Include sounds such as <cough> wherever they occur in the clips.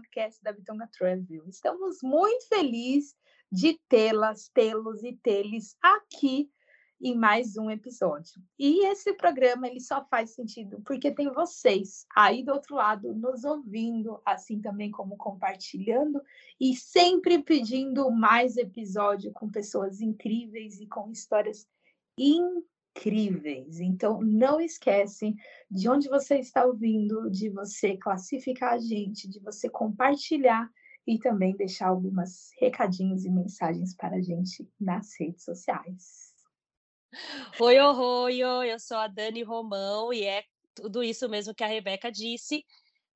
Podcast da Bitonga Travel. Estamos muito felizes de tê-las, tê-los e tê-los aqui em mais um episódio. E esse programa ele só faz sentido porque tem vocês aí do outro lado nos ouvindo, assim também como compartilhando e sempre pedindo mais episódio com pessoas incríveis e com histórias incríveis. Então não esquecem de onde você está ouvindo, de você classificar a gente, de você compartilhar e também deixar algumas recadinhos e mensagens para a gente nas redes sociais. Oi, oi, oi, eu sou a Dani Romão e é tudo isso mesmo que a Rebeca disse.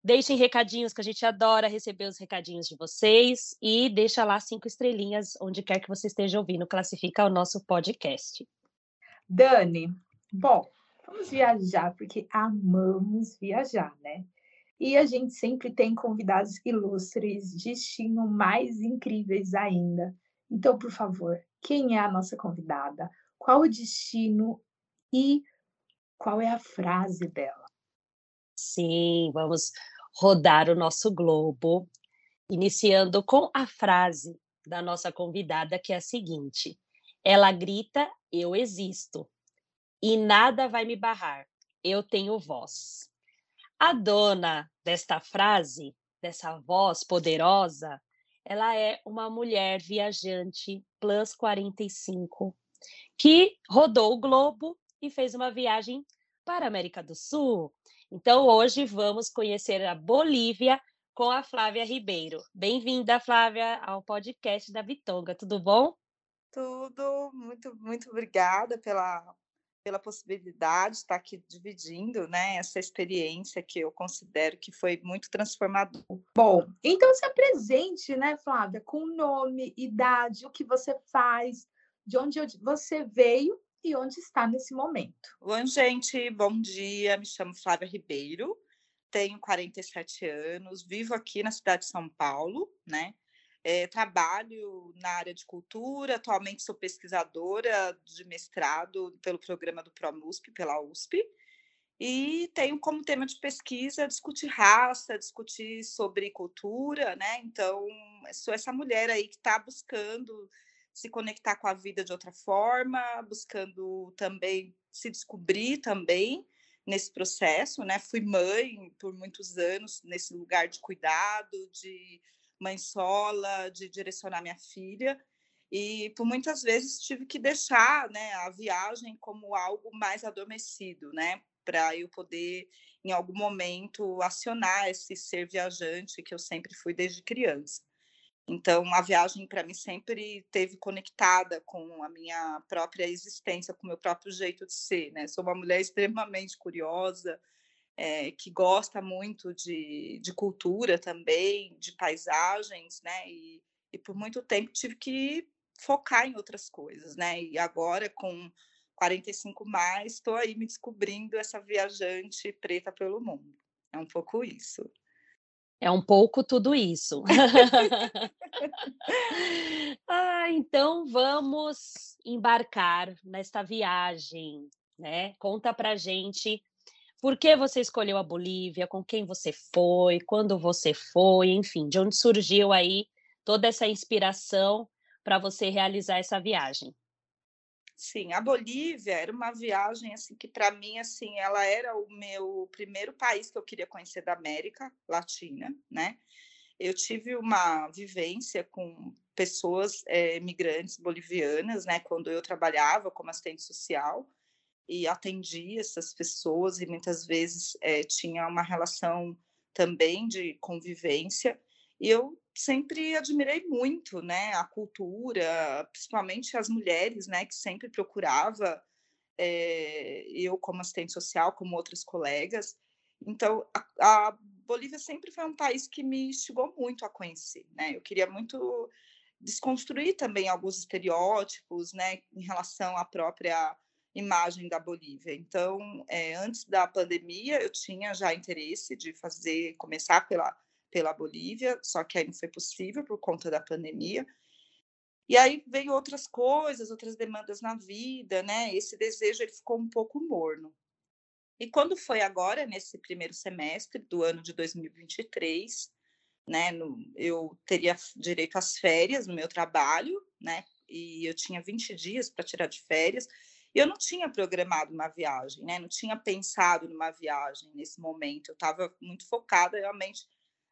Deixem recadinhos, que a gente adora receber os recadinhos de vocês e deixa lá cinco estrelinhas onde quer que você esteja ouvindo, classifica o nosso podcast. Dani, bom, vamos viajar porque amamos viajar, né? E a gente sempre tem convidados ilustres, destino mais incríveis ainda. Então, por favor, quem é a nossa convidada? Qual o destino e qual é a frase dela? Sim, vamos rodar o nosso globo, iniciando com a frase da nossa convidada, que é a seguinte: Ela grita, eu existo, e nada vai me barrar, eu tenho voz. A dona desta frase, dessa voz poderosa, ela é uma mulher viajante plus 45 que rodou o globo e fez uma viagem para a América do Sul. Então, hoje vamos conhecer a Bolívia com a Flávia Ribeiro. Bem-vinda, Flávia, ao podcast da Bitonga. Tudo bom? Tudo, muito, muito obrigada pela, pela possibilidade de estar aqui dividindo né, essa experiência que eu considero que foi muito transformadora. Bom, então se apresente, né, Flávia, com nome, idade, o que você faz, de onde você veio e onde está nesse momento. Oi, gente, bom dia. Me chamo Flávia Ribeiro, tenho 47 anos, vivo aqui na cidade de São Paulo, né? É, trabalho na área de cultura, atualmente sou pesquisadora de mestrado pelo programa do ProMUSP, pela USP, e tenho como tema de pesquisa discutir raça, discutir sobre cultura, né? Então, sou essa mulher aí que está buscando se conectar com a vida de outra forma, buscando também se descobrir também nesse processo, né? Fui mãe por muitos anos nesse lugar de cuidado, de mãe sola, de direcionar minha filha. E por muitas vezes tive que deixar, né, a viagem como algo mais adormecido, né, para eu poder em algum momento acionar esse ser viajante que eu sempre fui desde criança. Então, a viagem para mim sempre teve conectada com a minha própria existência, com o meu próprio jeito de ser, né? Sou uma mulher extremamente curiosa, é, que gosta muito de, de cultura também, de paisagens, né? E, e por muito tempo tive que focar em outras coisas, né? E agora, com 45 mais, estou aí me descobrindo essa viajante preta pelo mundo. É um pouco isso. É um pouco tudo isso. <laughs> ah, então vamos embarcar nesta viagem, né? Conta pra gente por que você escolheu a Bolívia, com quem você foi, quando você foi, enfim, de onde surgiu aí toda essa inspiração para você realizar essa viagem. Sim, a Bolívia era uma viagem assim que para mim assim, ela era o meu primeiro país que eu queria conhecer da América Latina, né? Eu tive uma vivência com pessoas é, migrantes bolivianas, né, quando eu trabalhava como assistente social e atendia essas pessoas e muitas vezes é, tinha uma relação também de convivência e eu sempre admirei muito, né, a cultura, principalmente as mulheres, né, que sempre procurava é, eu como assistente social, como outras colegas. Então, a, a Bolívia sempre foi um país que me instigou muito a conhecer, né? Eu queria muito desconstruir também alguns estereótipos, né, em relação à própria imagem da Bolívia. Então, é, antes da pandemia, eu tinha já interesse de fazer, começar pela, pela Bolívia, só que aí não foi possível por conta da pandemia. E aí veio outras coisas, outras demandas na vida, né? Esse desejo ele ficou um pouco morno. E quando foi agora, nesse primeiro semestre do ano de 2023, né, no, eu teria direito às férias no meu trabalho, né? E eu tinha 20 dias para tirar de férias. Eu não tinha programado uma viagem, né? Não tinha pensado numa viagem nesse momento. Eu estava muito focada realmente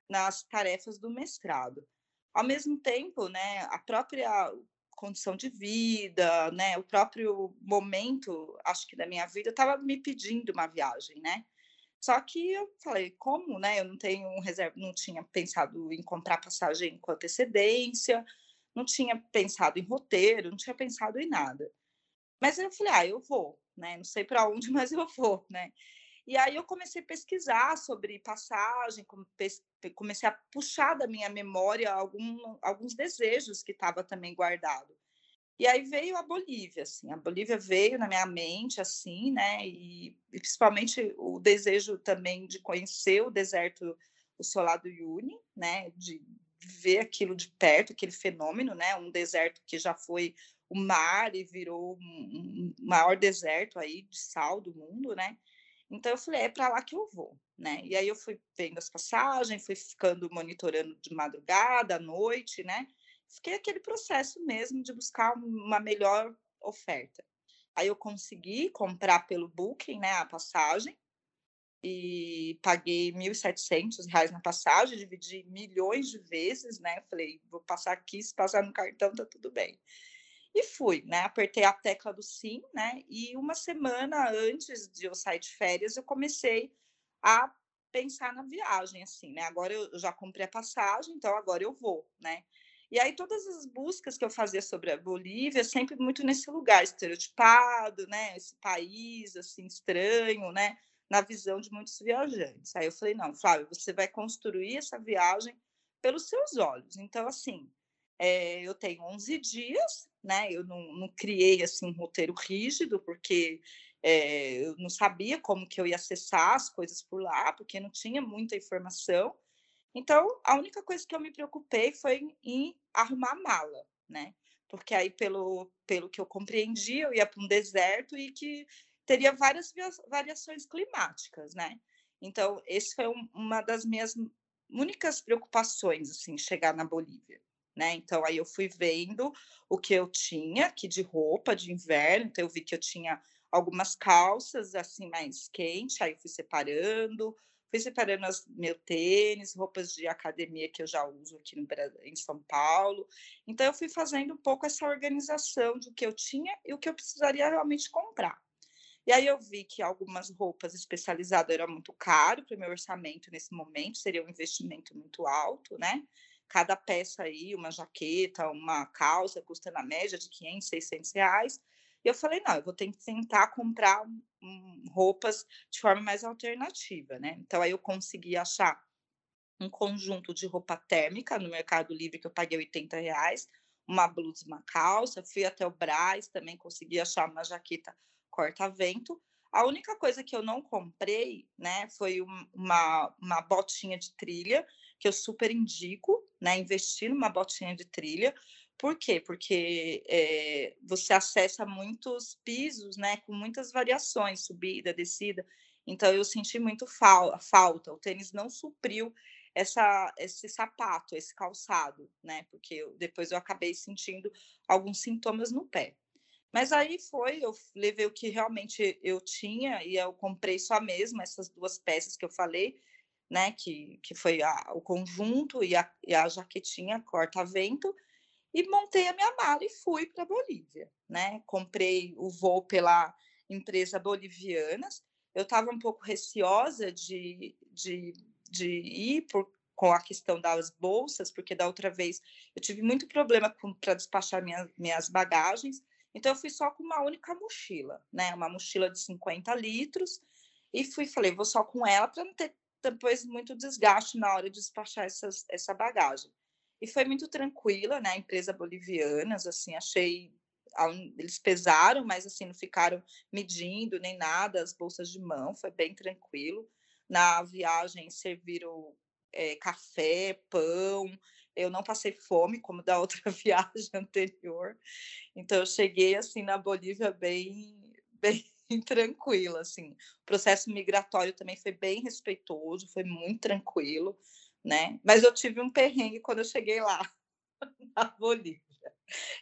nas tarefas do mestrado. Ao mesmo tempo, né, a própria condição de vida, né, o próprio momento, acho que da minha vida, estava me pedindo uma viagem, né? Só que eu falei, como, né? Eu não tenho um reserva, não tinha pensado em comprar passagem com antecedência, não tinha pensado em roteiro, não tinha pensado em nada. Mas eu falei, ah, eu vou, né? Não sei para onde, <laughs> mas eu vou, né? E aí eu comecei a pesquisar sobre passagem, comecei a puxar da minha memória algum, alguns desejos que estava também guardado. E aí veio a Bolívia, assim, a Bolívia veio na minha mente, assim, né, e, e principalmente o desejo também de conhecer o deserto, o Solado Uyuni, né, de ver aquilo de perto, aquele fenômeno, né, um deserto que já foi o mar e virou um maior deserto aí de sal do mundo, né, então eu falei, é para lá que eu vou, né? E aí eu fui vendo as passagens, fui ficando monitorando de madrugada, à noite, né? Fiquei aquele processo mesmo de buscar uma melhor oferta. Aí eu consegui comprar pelo Booking, né, a passagem e paguei R$ 1.700 na passagem, dividi milhões de vezes, né? Falei, vou passar aqui, se passar no cartão tá tudo bem. E fui, né? Apertei a tecla do sim, né? E uma semana antes de eu sair de férias, eu comecei a pensar na viagem, assim, né? Agora eu já comprei a passagem, então agora eu vou, né? E aí todas as buscas que eu fazia sobre a Bolívia, sempre muito nesse lugar estereotipado, né? Esse país, assim, estranho, né? Na visão de muitos viajantes. Aí eu falei, não, Flávio, você vai construir essa viagem pelos seus olhos. Então, assim, é, eu tenho 11 dias, né? Eu não, não criei assim um roteiro rígido, porque é, eu não sabia como que eu ia acessar as coisas por lá, porque não tinha muita informação. Então, a única coisa que eu me preocupei foi em arrumar a mala, né? Porque aí, pelo, pelo que eu compreendi, eu ia para um deserto e que teria várias variações climáticas, né? Então, esse foi um, uma das minhas únicas preocupações, assim, chegar na Bolívia né? Então aí eu fui vendo o que eu tinha aqui de roupa de inverno, então eu vi que eu tinha algumas calças assim mais quentes, aí fui separando, fui separando as, meu tênis, roupas de academia que eu já uso aqui no, em São Paulo. Então eu fui fazendo um pouco essa organização do que eu tinha e o que eu precisaria realmente comprar. E aí eu vi que algumas roupas especializadas eram muito caro para o meu orçamento nesse momento, seria um investimento muito alto, né? Cada peça aí, uma jaqueta, uma calça, custa na média de 500, 600 reais. E eu falei, não, eu vou ter que tentar comprar roupas de forma mais alternativa, né? Então, aí eu consegui achar um conjunto de roupa térmica no Mercado Livre que eu paguei 80 reais, uma blusa, uma calça, fui até o Braz, também consegui achar uma jaqueta corta-vento. A única coisa que eu não comprei, né, foi uma, uma botinha de trilha, que eu super indico, né, investir numa botinha de trilha. Por quê? Porque é, você acessa muitos pisos, né, com muitas variações, subida, descida. Então eu senti muito fal falta. O tênis não supriu essa, esse sapato, esse calçado, né? Porque eu, depois eu acabei sentindo alguns sintomas no pé. Mas aí foi, eu levei o que realmente eu tinha e eu comprei só mesmo essas duas peças que eu falei né, que, que foi a, o conjunto e a, e a jaquetinha corta-vento, e montei a minha mala e fui para Bolívia, né? Comprei o voo pela empresa Bolivianas. Eu estava um pouco receosa de, de, de ir por, com a questão das bolsas, porque da outra vez eu tive muito problema para despachar minha, minhas bagagens. Então, eu fui só com uma única mochila, né? Uma mochila de 50 litros. E fui, falei, vou só com ela para não ter depois muito desgaste na hora de despachar essas, essa bagagem. E foi muito tranquila, né? Empresa bolivianas, assim, achei eles pesaram, mas assim não ficaram medindo nem nada as bolsas de mão, foi bem tranquilo. Na viagem serviram é, café, pão. Eu não passei fome como da outra <laughs> viagem anterior. Então eu cheguei assim na Bolívia bem bem <laughs> tranquila assim. O processo migratório também foi bem respeitoso, foi muito tranquilo, né? Mas eu tive um perrengue quando eu cheguei lá <laughs> na Bolívia.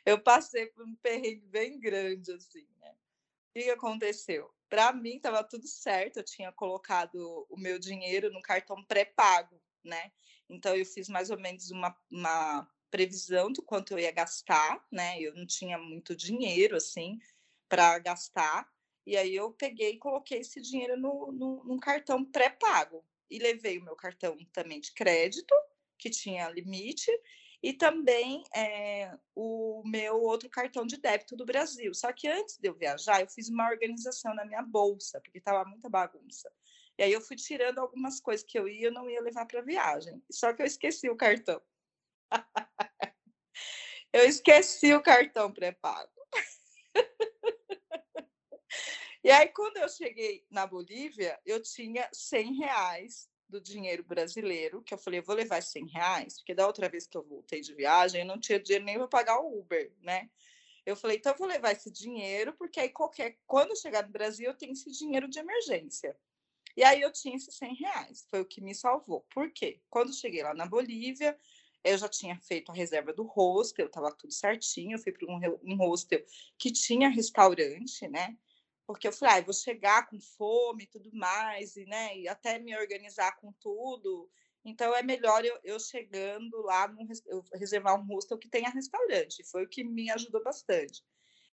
Eu passei por um perrengue bem grande assim, né? O que aconteceu? Para mim estava tudo certo, eu tinha colocado o meu dinheiro no cartão pré-pago, né? Então eu fiz mais ou menos uma, uma previsão do quanto eu ia gastar, né? Eu não tinha muito dinheiro assim para gastar. E aí eu peguei e coloquei esse dinheiro no, no, num cartão pré-pago. E levei o meu cartão também de crédito, que tinha limite, e também é, o meu outro cartão de débito do Brasil. Só que antes de eu viajar, eu fiz uma organização na minha bolsa, porque estava muita bagunça. E aí eu fui tirando algumas coisas que eu ia eu não ia levar para a viagem. Só que eu esqueci o cartão. <laughs> eu esqueci o cartão pré-pago. E aí, quando eu cheguei na Bolívia, eu tinha 100 reais do dinheiro brasileiro, que eu falei, eu vou levar 100 reais, porque da outra vez que eu voltei de viagem, eu não tinha dinheiro nem para pagar o Uber, né? Eu falei, então eu vou levar esse dinheiro, porque aí qualquer, quando eu chegar no Brasil, eu tenho esse dinheiro de emergência. E aí eu tinha esses 100 reais, foi o que me salvou. Por quê? Quando cheguei lá na Bolívia, eu já tinha feito a reserva do hostel, estava tudo certinho, eu fui para um, um hostel que tinha restaurante, né? Porque eu falei, ah, vou chegar com fome e tudo mais, e, né, e até me organizar com tudo. Então é melhor eu, eu chegando lá, num, eu reservar um hostel que tenha restaurante. Foi o que me ajudou bastante.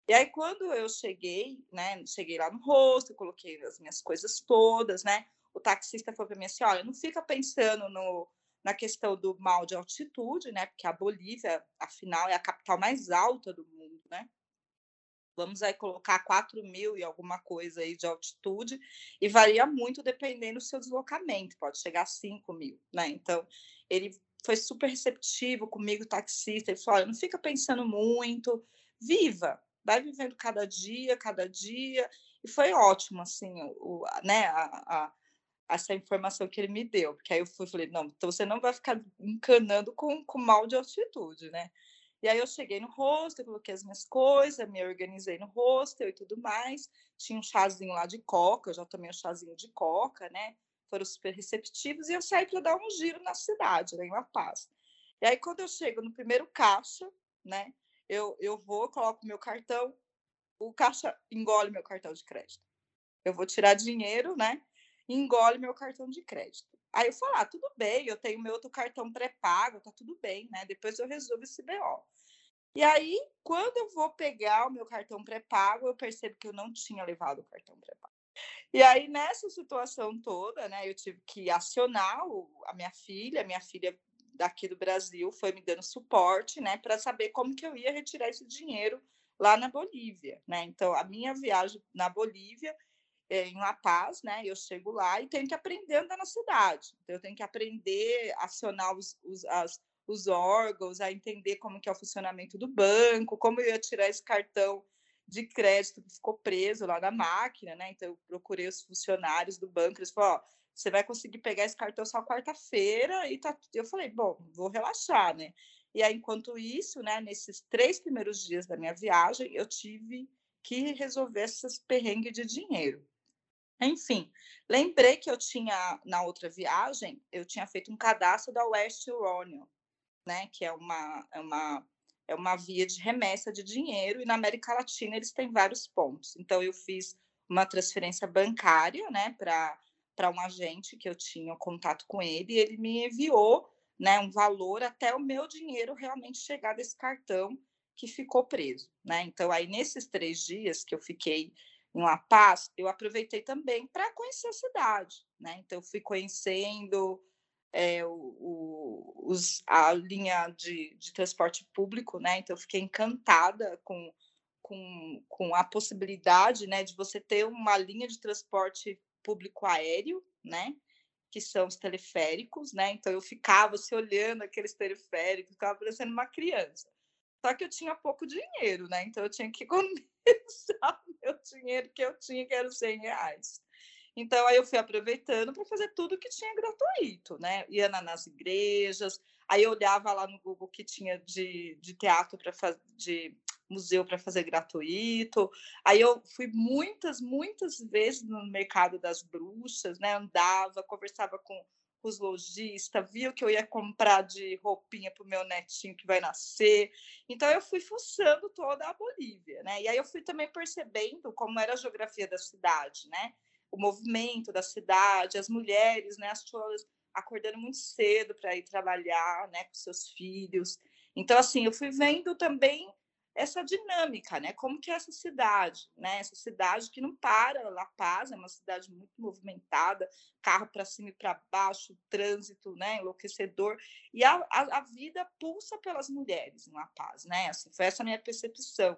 E aí, quando eu cheguei, né, cheguei lá no hostel, coloquei as minhas coisas todas, né? O taxista falou para mim assim: olha, não fica pensando no, na questão do mal de altitude, né? Porque a Bolívia, afinal, é a capital mais alta do mundo, né? Vamos aí colocar 4 mil e alguma coisa aí de altitude, e varia muito dependendo do seu deslocamento, pode chegar a 5 mil, né? Então, ele foi super receptivo comigo, taxista, ele falou, não fica pensando muito, viva, vai vivendo cada dia, cada dia, e foi ótimo, assim, o, né, a, a, essa informação que ele me deu, porque aí eu fui, falei, não, então você não vai ficar encanando com, com mal de altitude, né? E aí eu cheguei no hostel, coloquei as minhas coisas, me organizei no hostel e tudo mais. Tinha um chazinho lá de coca, eu já tomei um chazinho de coca, né? Foram super receptivos e eu saí para dar um giro na cidade, né, em La Paz. E aí quando eu chego no primeiro caixa, né? Eu, eu vou, coloco meu cartão, o caixa engole meu cartão de crédito. Eu vou tirar dinheiro, né? engole meu cartão de crédito. Aí eu falo, ah, tudo bem, eu tenho meu outro cartão pré-pago, tá tudo bem, né? Depois eu resolvo esse BO. E aí, quando eu vou pegar o meu cartão pré-pago, eu percebo que eu não tinha levado o cartão pré-pago. E aí, nessa situação toda, né, eu tive que acionar o, a minha filha, a minha filha daqui do Brasil foi me dando suporte, né, para saber como que eu ia retirar esse dinheiro lá na Bolívia, né? Então, a minha viagem na Bolívia, em La Paz, né? Eu chego lá e tenho que aprender a andar na cidade. Então, eu tenho que aprender a acionar os, os, as, os órgãos, a entender como que é o funcionamento do banco, como eu ia tirar esse cartão de crédito que ficou preso lá na máquina, né? Então, eu procurei os funcionários do banco, eles falaram, ó, você vai conseguir pegar esse cartão só quarta-feira e tá. Eu falei, bom, vou relaxar, né? E aí, enquanto isso, né, nesses três primeiros dias da minha viagem, eu tive que resolver esses perrengues de dinheiro. Enfim, lembrei que eu tinha, na outra viagem, eu tinha feito um cadastro da West Union, né, que é uma, é uma, é uma via de remessa de dinheiro, e na América Latina eles têm vários pontos. Então, eu fiz uma transferência bancária, né, para um agente que eu tinha contato com ele, e ele me enviou, né, um valor até o meu dinheiro realmente chegar desse cartão que ficou preso, né? Então, aí nesses três dias que eu fiquei em La Paz, eu aproveitei também para conhecer a cidade, né? Então, fui conhecendo é, o, o, os, a linha de, de, transporte público, né? Então, fiquei encantada com, com, com a possibilidade, né, de você ter uma linha de transporte público aéreo, né? que são os teleféricos, né? Então eu ficava se olhando aqueles teleféricos, ficava parecendo uma criança. Só que eu tinha pouco dinheiro, né? Então eu tinha que <laughs> economizar o meu dinheiro que eu tinha, que era os 100 reais. Então aí eu fui aproveitando para fazer tudo que tinha gratuito, né? Ia nas igrejas, aí eu olhava lá no Google que tinha de, de teatro para fazer de museu para fazer gratuito. Aí eu fui muitas, muitas vezes no mercado das bruxas, né? Andava, conversava com os lojistas, via o que eu ia comprar de roupinha para o meu netinho que vai nascer. Então eu fui fuçando toda a Bolívia, né? E aí eu fui também percebendo como era a geografia da cidade, né? O movimento da cidade, as mulheres, né? As pessoas acordando muito cedo para ir trabalhar, né? Com seus filhos. Então assim, eu fui vendo também essa dinâmica, né? Como que é essa cidade, né? Essa cidade que não para, La Paz é uma cidade muito movimentada, carro para cima e para baixo, trânsito, né? Enlouquecedor e a, a, a, vida pulsa pelas mulheres em La Paz, né? Assim, foi essa minha percepção.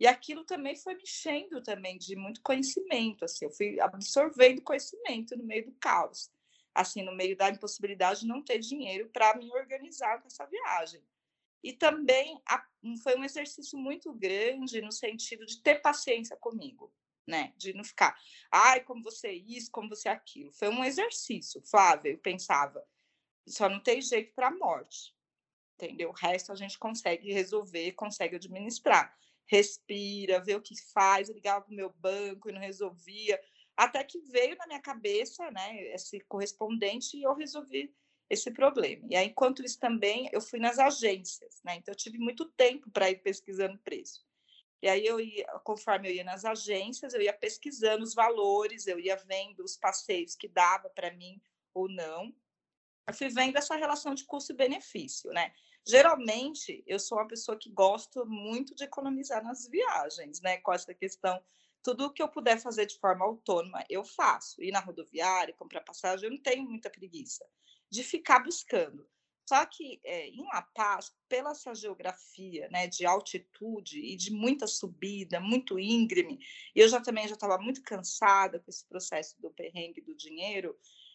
E aquilo também foi me enchendo também de muito conhecimento, assim, eu fui absorvendo conhecimento no meio do caos, assim, no meio da impossibilidade de não ter dinheiro para me organizar com essa viagem. E também a, foi um exercício muito grande no sentido de ter paciência comigo, né? De não ficar, ai, como você é isso, como você é aquilo. Foi um exercício, Flávia, eu pensava, só não tem jeito para a morte, entendeu? O resto a gente consegue resolver, consegue administrar. Respira, vê o que faz, eu ligava o meu banco e não resolvia, até que veio na minha cabeça, né, esse correspondente e eu resolvi esse problema. E aí, enquanto isso também, eu fui nas agências, né? Então, eu tive muito tempo para ir pesquisando preço. E aí, eu ia, conforme eu ia nas agências, eu ia pesquisando os valores, eu ia vendo os passeios que dava para mim ou não. Eu fui vendo essa relação de custo-benefício, né? Geralmente, eu sou uma pessoa que gosto muito de economizar nas viagens, né? Com essa questão tudo que eu puder fazer de forma autônoma, eu faço. Ir na rodoviária, comprar passagem, eu não tenho muita preguiça de ficar buscando. Só que é, em La Paz, pela essa geografia né, de altitude e de muita subida, muito íngreme, e eu já também já estava muito cansada com esse processo do perrengue do dinheiro,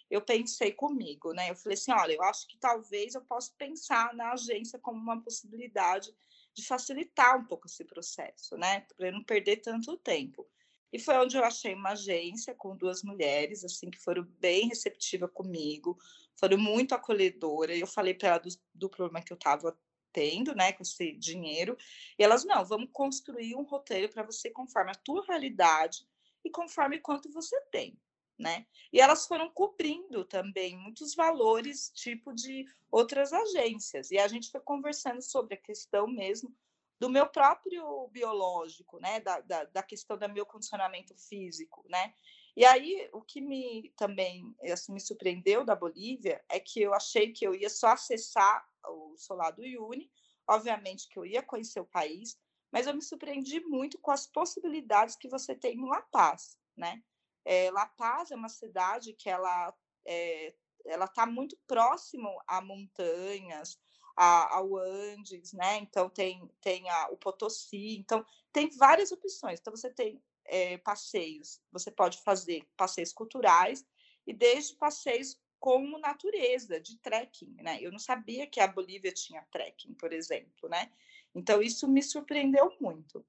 eu pensei comigo, né? Eu falei assim, olha, eu acho que talvez eu possa pensar na agência como uma possibilidade de facilitar um pouco esse processo, né? Para não perder tanto tempo. E foi onde eu achei uma agência com duas mulheres, assim, que foram bem receptivas comigo, foram muito acolhedoras. Eu falei para ela do, do problema que eu estava tendo, né, com esse dinheiro, e elas, não, vamos construir um roteiro para você conforme a tua realidade e conforme quanto você tem, né? E elas foram cobrindo também muitos valores, tipo de outras agências, e a gente foi conversando sobre a questão mesmo do meu próprio biológico, né, da, da, da questão do meu condicionamento físico, né, e aí, o que me também assim, me surpreendeu da Bolívia é que eu achei que eu ia só acessar o Solar do Uyuni, obviamente que eu ia conhecer o país, mas eu me surpreendi muito com as possibilidades que você tem em La Paz, né? É, La Paz é uma cidade que ela é, ela está muito próximo a montanhas, a, ao Andes, né? Então tem tem a, o Potosí, então tem várias opções. Então você tem é, passeios. Você pode fazer passeios culturais e desde passeios como natureza, de trekking, né? Eu não sabia que a Bolívia tinha trekking, por exemplo, né? Então isso me surpreendeu muito.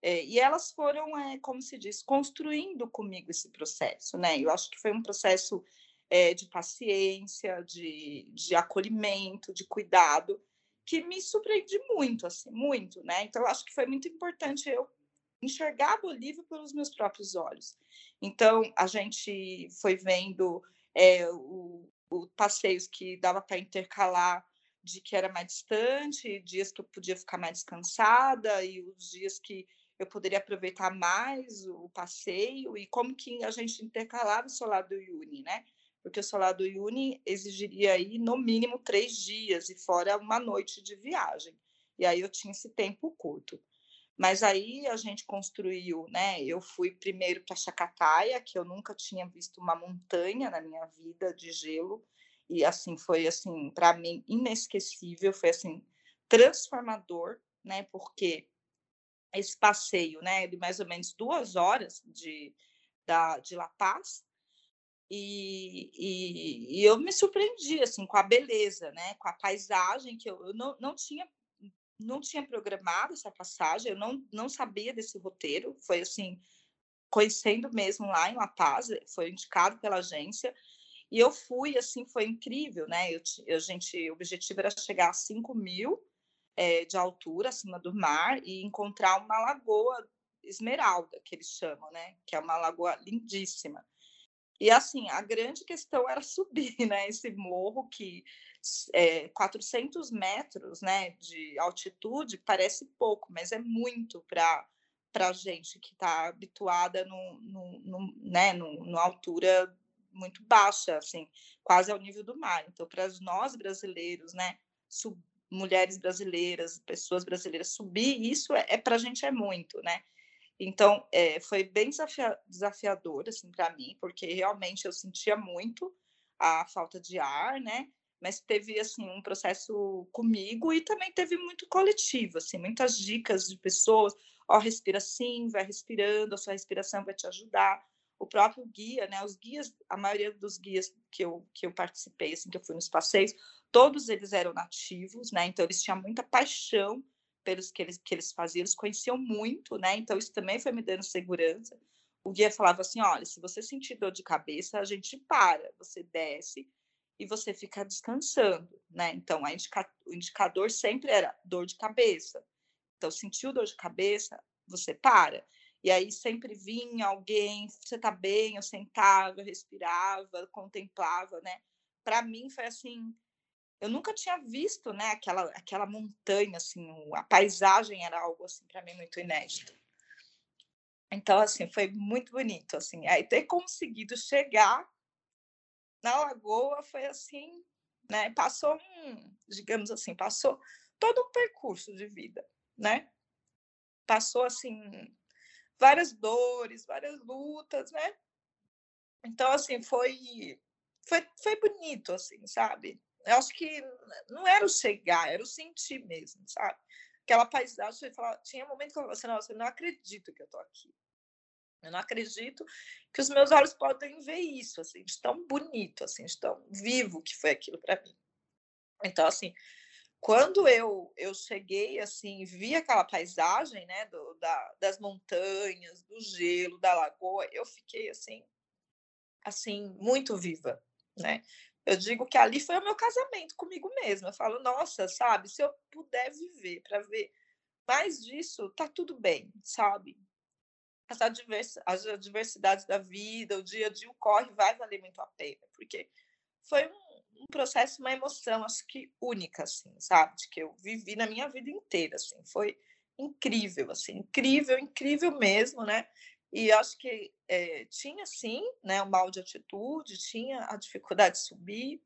É, e elas foram, é, como se diz, construindo comigo esse processo, né? Eu acho que foi um processo é, de paciência, de, de acolhimento, de cuidado, que me surpreendi muito, assim, muito, né? Então, eu acho que foi muito importante eu enxergar a Bolívia pelos meus próprios olhos. Então, a gente foi vendo é, o, o passeios que dava para intercalar de que era mais distante, dias que eu podia ficar mais descansada e os dias que eu poderia aproveitar mais o passeio e como que a gente intercalava o solar do Uni, né? Porque o solar do Uni exigiria aí no mínimo três dias e fora uma noite de viagem. E aí eu tinha esse tempo curto. Mas aí a gente construiu, né? Eu fui primeiro para Chacataia, que eu nunca tinha visto uma montanha na minha vida de gelo, e assim foi assim para mim inesquecível, foi assim transformador, né? Porque esse passeio, né, de mais ou menos duas horas de da, de La Paz, E, e, e, eu me surpreendi assim com a beleza, né? Com a paisagem que eu, eu não, não tinha não tinha programado essa passagem, eu não, não sabia desse roteiro, foi assim, conhecendo mesmo lá em La Paz, foi indicado pela agência, e eu fui, assim, foi incrível, né? Eu, a gente, o objetivo era chegar a 5 mil é, de altura, acima do mar, e encontrar uma lagoa esmeralda, que eles chamam, né? Que é uma lagoa lindíssima. E assim, a grande questão era <laughs> subir, né? Esse morro que é, 400 metros, né, de altitude parece pouco, mas é muito para para gente que está habituada no, no, no, né, no, numa altura muito baixa, assim, quase ao nível do mar. Então, para nós brasileiros, né, sub, mulheres brasileiras, pessoas brasileiras, subir isso é, é para a gente é muito, né? Então, é, foi bem desafia desafiador, assim, para mim, porque realmente eu sentia muito a falta de ar, né? Mas teve, assim, um processo comigo e também teve muito coletivo, assim, muitas dicas de pessoas, ó, oh, respira assim, vai respirando, a sua respiração vai te ajudar. O próprio guia, né? Os guias, a maioria dos guias que eu, que eu participei, assim, que eu fui nos passeios, todos eles eram nativos, né? Então, eles tinham muita paixão pelos que eles, que eles faziam, eles conheciam muito, né? Então, isso também foi me dando segurança. O guia falava assim: olha, se você sentir dor de cabeça, a gente para, você desce e você fica descansando, né? Então, indica, o indicador sempre era dor de cabeça. Então, sentiu dor de cabeça, você para. E aí sempre vinha alguém, você tá bem, eu sentava, eu respirava, contemplava, né? Para mim foi assim, eu nunca tinha visto, né, aquela, aquela montanha, assim, a paisagem era algo, assim, para mim muito inédito. Então, assim, foi muito bonito, assim. Aí ter conseguido chegar na lagoa foi assim, né, passou um, digamos assim, passou todo um percurso de vida, né? Passou, assim, várias dores, várias lutas, né? Então, assim, foi, foi, foi bonito, assim, sabe? Eu acho que não era o chegar, era o sentir mesmo, sabe? Aquela paisagem, você fala, tinha um momento que eu falava assim, nossa, eu não acredito que eu tô aqui. Eu não acredito que os meus olhos podem ver isso, assim, de tão bonito, assim, de tão vivo que foi aquilo para mim. Então, assim, quando eu, eu cheguei, assim, vi aquela paisagem, né, do, da, das montanhas, do gelo, da lagoa, eu fiquei, assim, assim, muito viva, né? Eu digo que ali foi o meu casamento comigo mesma. Eu falo, nossa, sabe, se eu puder viver para ver mais disso, tá tudo bem, sabe? As, advers as adversidades da vida, o dia a dia, o corre, vai valer muito a pena, porque foi um, um processo, uma emoção, acho que única, assim, sabe? De que eu vivi na minha vida inteira, assim, foi incrível, assim, incrível, incrível mesmo, né? E acho que é, tinha sim né, o mal de atitude, tinha a dificuldade de subir,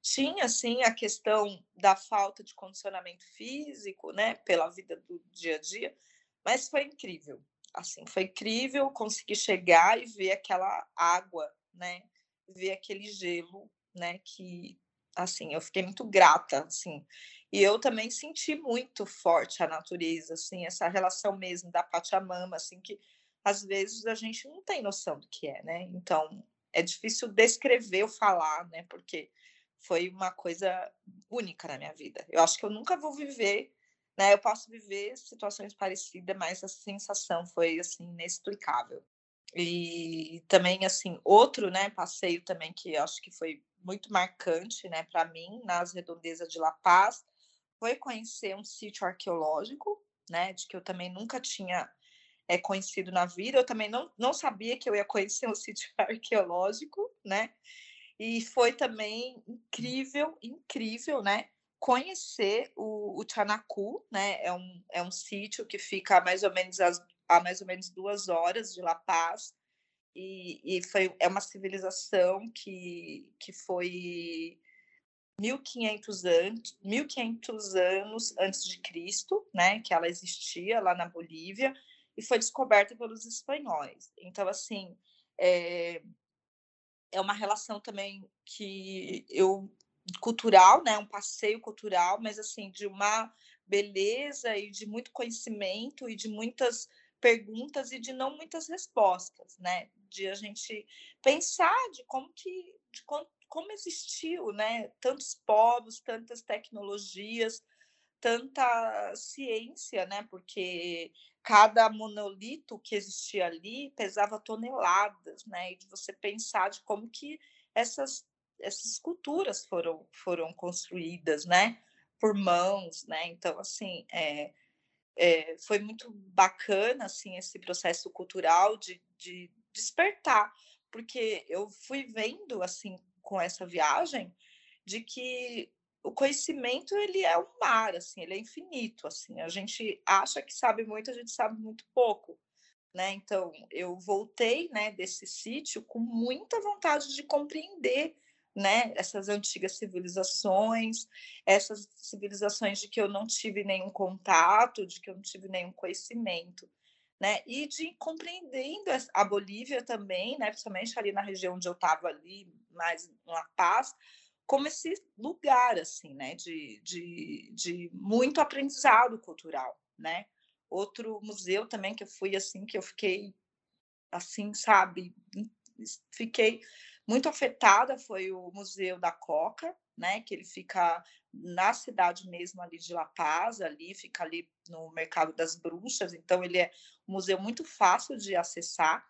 tinha sim a questão da falta de condicionamento físico, né, pela vida do dia a dia, mas foi incrível. Assim, foi incrível conseguir chegar e ver aquela água, né, ver aquele gelo, né, que assim, eu fiquei muito grata, assim. E eu também senti muito forte a natureza, assim, essa relação mesmo da Pachamama, assim, que às vezes a gente não tem noção do que é, né? Então, é difícil descrever ou falar, né? Porque foi uma coisa única na minha vida. Eu acho que eu nunca vou viver, né? Eu posso viver situações parecidas, mas a sensação foi assim inexplicável. E também assim, outro, né, passeio também que eu acho que foi muito marcante, né, para mim, nas redondezas de La Paz, foi conhecer um sítio arqueológico, né, de que eu também nunca tinha é, conhecido na vida. Eu também não, não sabia que eu ia conhecer um <laughs> sítio arqueológico, né? E foi também incrível, incrível, né? Conhecer o, o Chanacu, né? É um, é um sítio que fica a mais ou menos as, a mais ou menos duas horas de La Paz. E, e foi, é uma civilização que, que foi 1500 anos, 1500 anos antes de Cristo, né, que ela existia lá na Bolívia e foi descoberta pelos espanhóis. Então, assim, é, é uma relação também que eu cultural, né, um passeio cultural, mas assim de uma beleza e de muito conhecimento e de muitas perguntas e de não muitas respostas, né? de a gente pensar de como que de como, como existiu, né? Tantos povos, tantas tecnologias, tanta ciência, né? Porque cada monolito que existia ali pesava toneladas, né? E de você pensar de como que essas essas esculturas foram foram construídas, né? Por mãos, né? Então assim, é, é, foi muito bacana assim esse processo cultural de, de despertar, porque eu fui vendo assim com essa viagem de que o conhecimento ele é um mar, assim, ele é infinito, assim. A gente acha que sabe muito, a gente sabe muito pouco, né? Então, eu voltei, né, desse sítio com muita vontade de compreender, né, essas antigas civilizações, essas civilizações de que eu não tive nenhum contato, de que eu não tive nenhum conhecimento, né? E de compreendendo a Bolívia também, né, principalmente ali na região onde eu estava ali, mais La Paz, como esse lugar assim, né, de, de, de muito aprendizado cultural, né? Outro museu também que eu fui assim que eu fiquei assim, sabe, fiquei muito afetada foi o Museu da Coca, né, que ele fica na cidade mesmo ali de La Paz, ali fica ali no Mercado das Bruxas, então ele é um museu muito fácil de acessar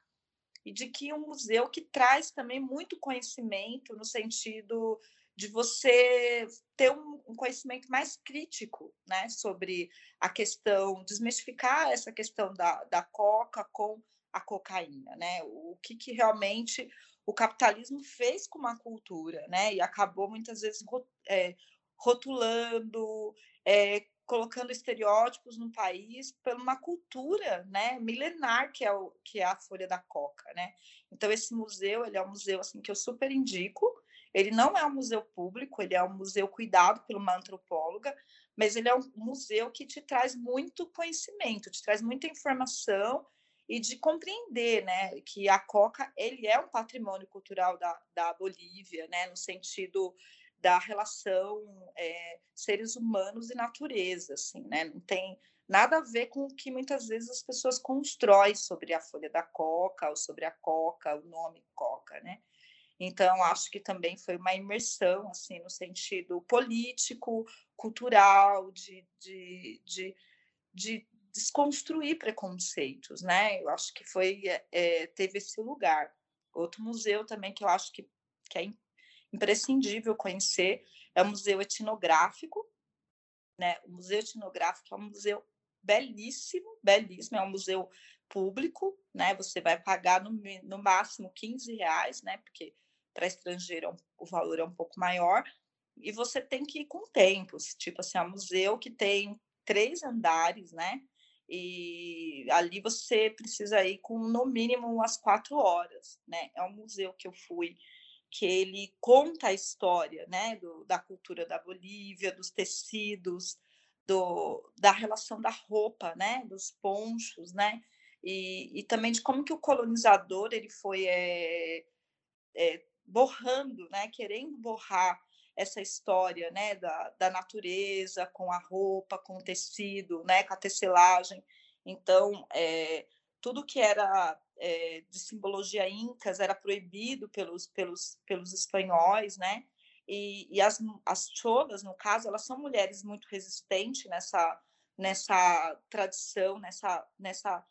e de que um museu que traz também muito conhecimento no sentido de você ter um, conhecimento mais crítico né, sobre a questão, desmistificar essa questão da, da coca com a cocaína, né? O que, que realmente o capitalismo fez com uma cultura, né? E acabou muitas vezes é, rotulando, é, colocando estereótipos no país por uma cultura, né, milenar que é o que é a folha da coca, né? Então esse museu, ele é um museu assim que eu super indico. Ele não é um museu público, ele é um museu cuidado por uma antropóloga, mas ele é um museu que te traz muito conhecimento, te traz muita informação e de compreender, né, que a coca ele é um patrimônio cultural da, da Bolívia, né, no sentido da relação é, seres humanos e natureza, assim, né, não tem nada a ver com o que muitas vezes as pessoas constroem sobre a folha da coca ou sobre a coca, o nome coca, né? Então, acho que também foi uma imersão, assim, no sentido político, cultural, de, de, de, de desconstruir preconceitos, né? Eu acho que foi, é, teve esse lugar. Outro museu também que eu acho que, que é imprescindível conhecer é o Museu Etnográfico, né? O Museu Etnográfico é um museu belíssimo, belíssimo, é um museu público, né? Você vai pagar no, no máximo 15 reais, né? Porque para estrangeiro é o valor é um pouco maior, e você tem que ir com tempos, tipo assim, é um museu que tem três andares, né? E ali você precisa ir com no mínimo umas quatro horas, né? É um museu que eu fui que ele conta a história, né, do, da cultura da Bolívia, dos tecidos, do, da relação da roupa, né, dos ponchos, né, e, e também de como que o colonizador ele foi é, é, borrando, né, querendo borrar essa história, né, da, da natureza com a roupa, com o tecido, né, com a tecelagem. Então, é, tudo que era é, de simbologia incas era proibido pelos, pelos, pelos espanhóis, né? E, e as, as cholas, no caso, elas são mulheres muito resistentes nessa, nessa tradição, nessa, nessa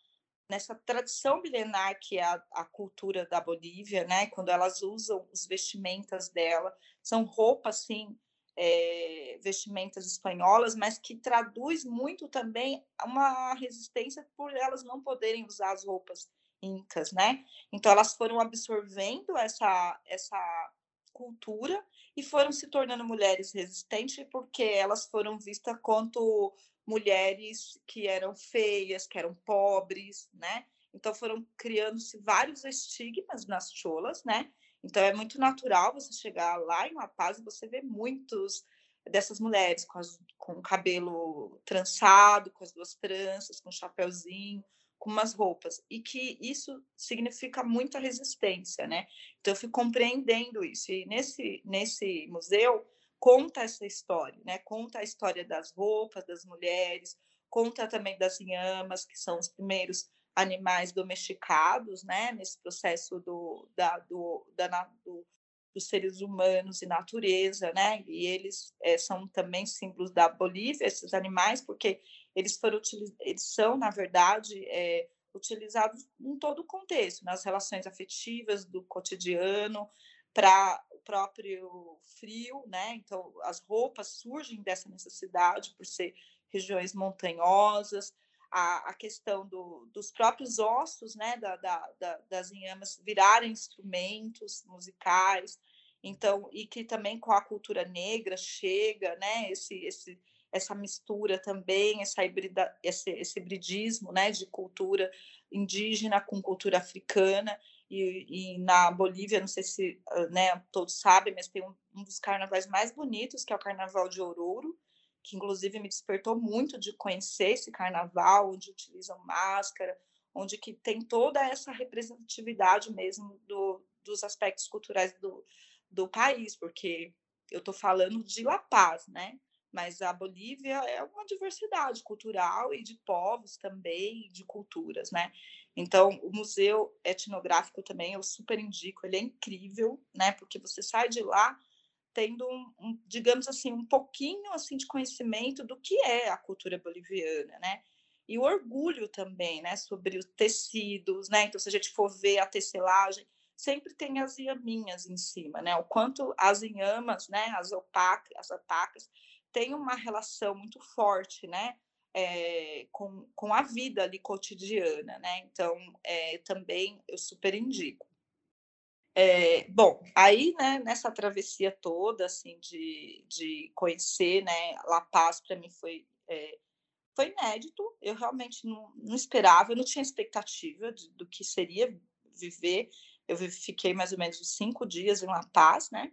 nessa tradição milenar que é a, a, cultura da Bolívia, né? Quando elas usam os vestimentas dela, são roupas assim, é, vestimentas espanholas, mas que traduz muito também uma resistência por elas não poderem usar as roupas incas, né? Então elas foram absorvendo essa essa cultura e foram se tornando mulheres resistentes porque elas foram vistas quanto mulheres que eram feias, que eram pobres, né? Então foram criando-se vários estigmas nas cholas, né? Então é muito natural você chegar lá em La Paz e você ver muitos dessas mulheres com, as, com o cabelo trançado, com as duas tranças, com o chapéuzinho, com umas roupas. E que isso significa muita resistência, né? Então eu fui compreendendo isso. E nesse, nesse museu conta essa história, né? Conta a história das roupas das mulheres, conta também das inhamas, que são os primeiros animais domesticados, né, nesse processo do, da, do, da, do, dos seres humanos e natureza, né, e eles é, são também símbolos da Bolívia, esses animais, porque eles foram eles são, na verdade, é, utilizados em todo o contexto, nas relações afetivas do cotidiano, para o próprio frio, né? Então, as roupas surgem dessa necessidade por ser regiões montanhosas, a, a questão do, dos próprios ossos, né, da, da, da, das inhamas virarem instrumentos musicais, então, e que também com a cultura negra chega, né, esse, esse, essa mistura também, essa hibrida, esse, esse hibridismo, né, de cultura indígena com cultura africana, e, e, na Bolívia, não sei se né, todos sabem, mas tem um, um, dos carnavais mais bonitos, que é o Carnaval de Oruro, que inclusive me despertou muito de conhecer esse carnaval, onde utilizam máscara, onde que tem toda essa representatividade mesmo do, dos aspectos culturais do, do país, porque eu estou falando de La Paz, né? Mas a Bolívia é uma diversidade cultural e de povos também, de culturas, né? Então, o museu etnográfico também eu super indico, ele é incrível, né? Porque você sai de lá tendo um, um, digamos assim, um pouquinho assim de conhecimento do que é a cultura boliviana, né? E o orgulho também, né, sobre os tecidos, né? Então, se a gente for ver a tecelagem, sempre tem as iaminhas em cima, né? O quanto as inhamas, né, as opacas, as opacas, têm uma relação muito forte, né? É, com, com a vida ali cotidiana, né? Então, é, também eu super indico. É, bom, aí, né, nessa travessia toda, assim, de, de conhecer, né, La Paz, para mim foi, é, foi inédito, eu realmente não, não esperava, eu não tinha expectativa de, do que seria viver, eu fiquei mais ou menos cinco dias em La Paz, né,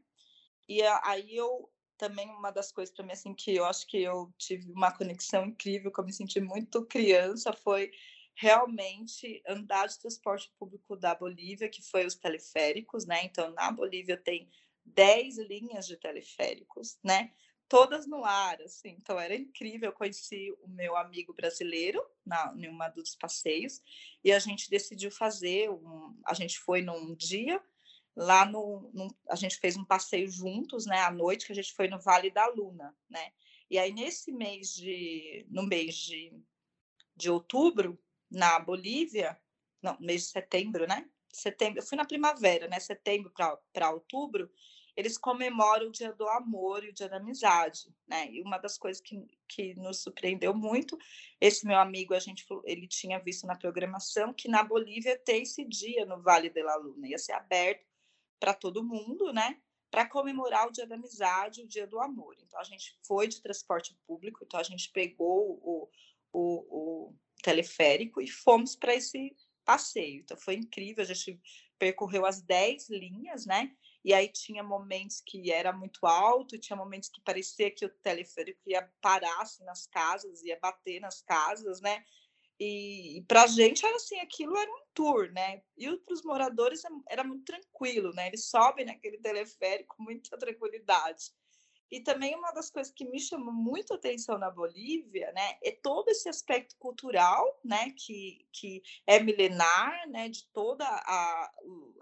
e aí eu, também uma das coisas para mim, assim, que eu acho que eu tive uma conexão incrível, que eu me senti muito criança, foi realmente andar de transporte público da Bolívia, que foi os teleféricos, né? Então, na Bolívia tem 10 linhas de teleféricos, né? Todas no ar, assim. Então, era incrível. Eu conheci o meu amigo brasileiro na, em uma dos passeios e a gente decidiu fazer um... A gente foi num dia lá no, no, a gente fez um passeio juntos, né, à noite que a gente foi no Vale da Luna, né? E aí nesse mês de no mês de, de outubro na Bolívia, não, mês de setembro, né? Setembro, eu fui na primavera, né? Setembro para outubro, eles comemoram o Dia do Amor e o Dia da Amizade, né? E uma das coisas que, que nos surpreendeu muito, esse meu amigo, a gente ele tinha visto na programação que na Bolívia tem esse dia no Vale de la Luna, ia ser aberto para todo mundo, né? Para comemorar o Dia da Amizade, o Dia do Amor. Então a gente foi de transporte público, então a gente pegou o, o, o teleférico e fomos para esse passeio. Então foi incrível, a gente percorreu as 10 linhas, né? E aí tinha momentos que era muito alto, tinha momentos que parecia que o teleférico ia parar assim, nas casas, ia bater nas casas, né? E, e para a gente era assim, aquilo era um tour, né? E para os moradores é, era muito tranquilo, né? Eles sobem naquele teleférico com muita tranquilidade. E também uma das coisas que me chamou muito atenção na Bolívia, né, é todo esse aspecto cultural, né, que, que é milenar, né, de toda a,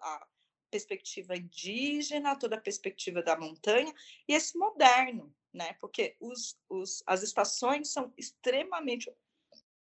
a perspectiva indígena, toda a perspectiva da montanha, e esse moderno, né, porque os, os, as estações são extremamente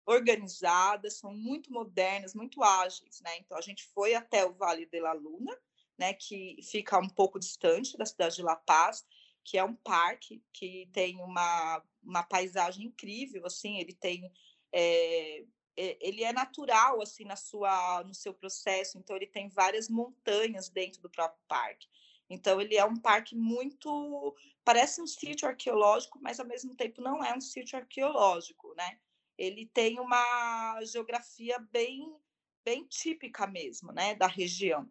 organizadas, são muito modernas, muito ágeis, né, então a gente foi até o Vale de la Luna, né, que fica um pouco distante da cidade de La Paz, que é um parque que tem uma, uma paisagem incrível, assim, ele tem é, ele é natural assim na sua no seu processo, então ele tem várias montanhas dentro do próprio parque. Então ele é um parque muito parece um sítio arqueológico, mas ao mesmo tempo não é um sítio arqueológico, né? Ele tem uma geografia bem bem típica mesmo, né, da região.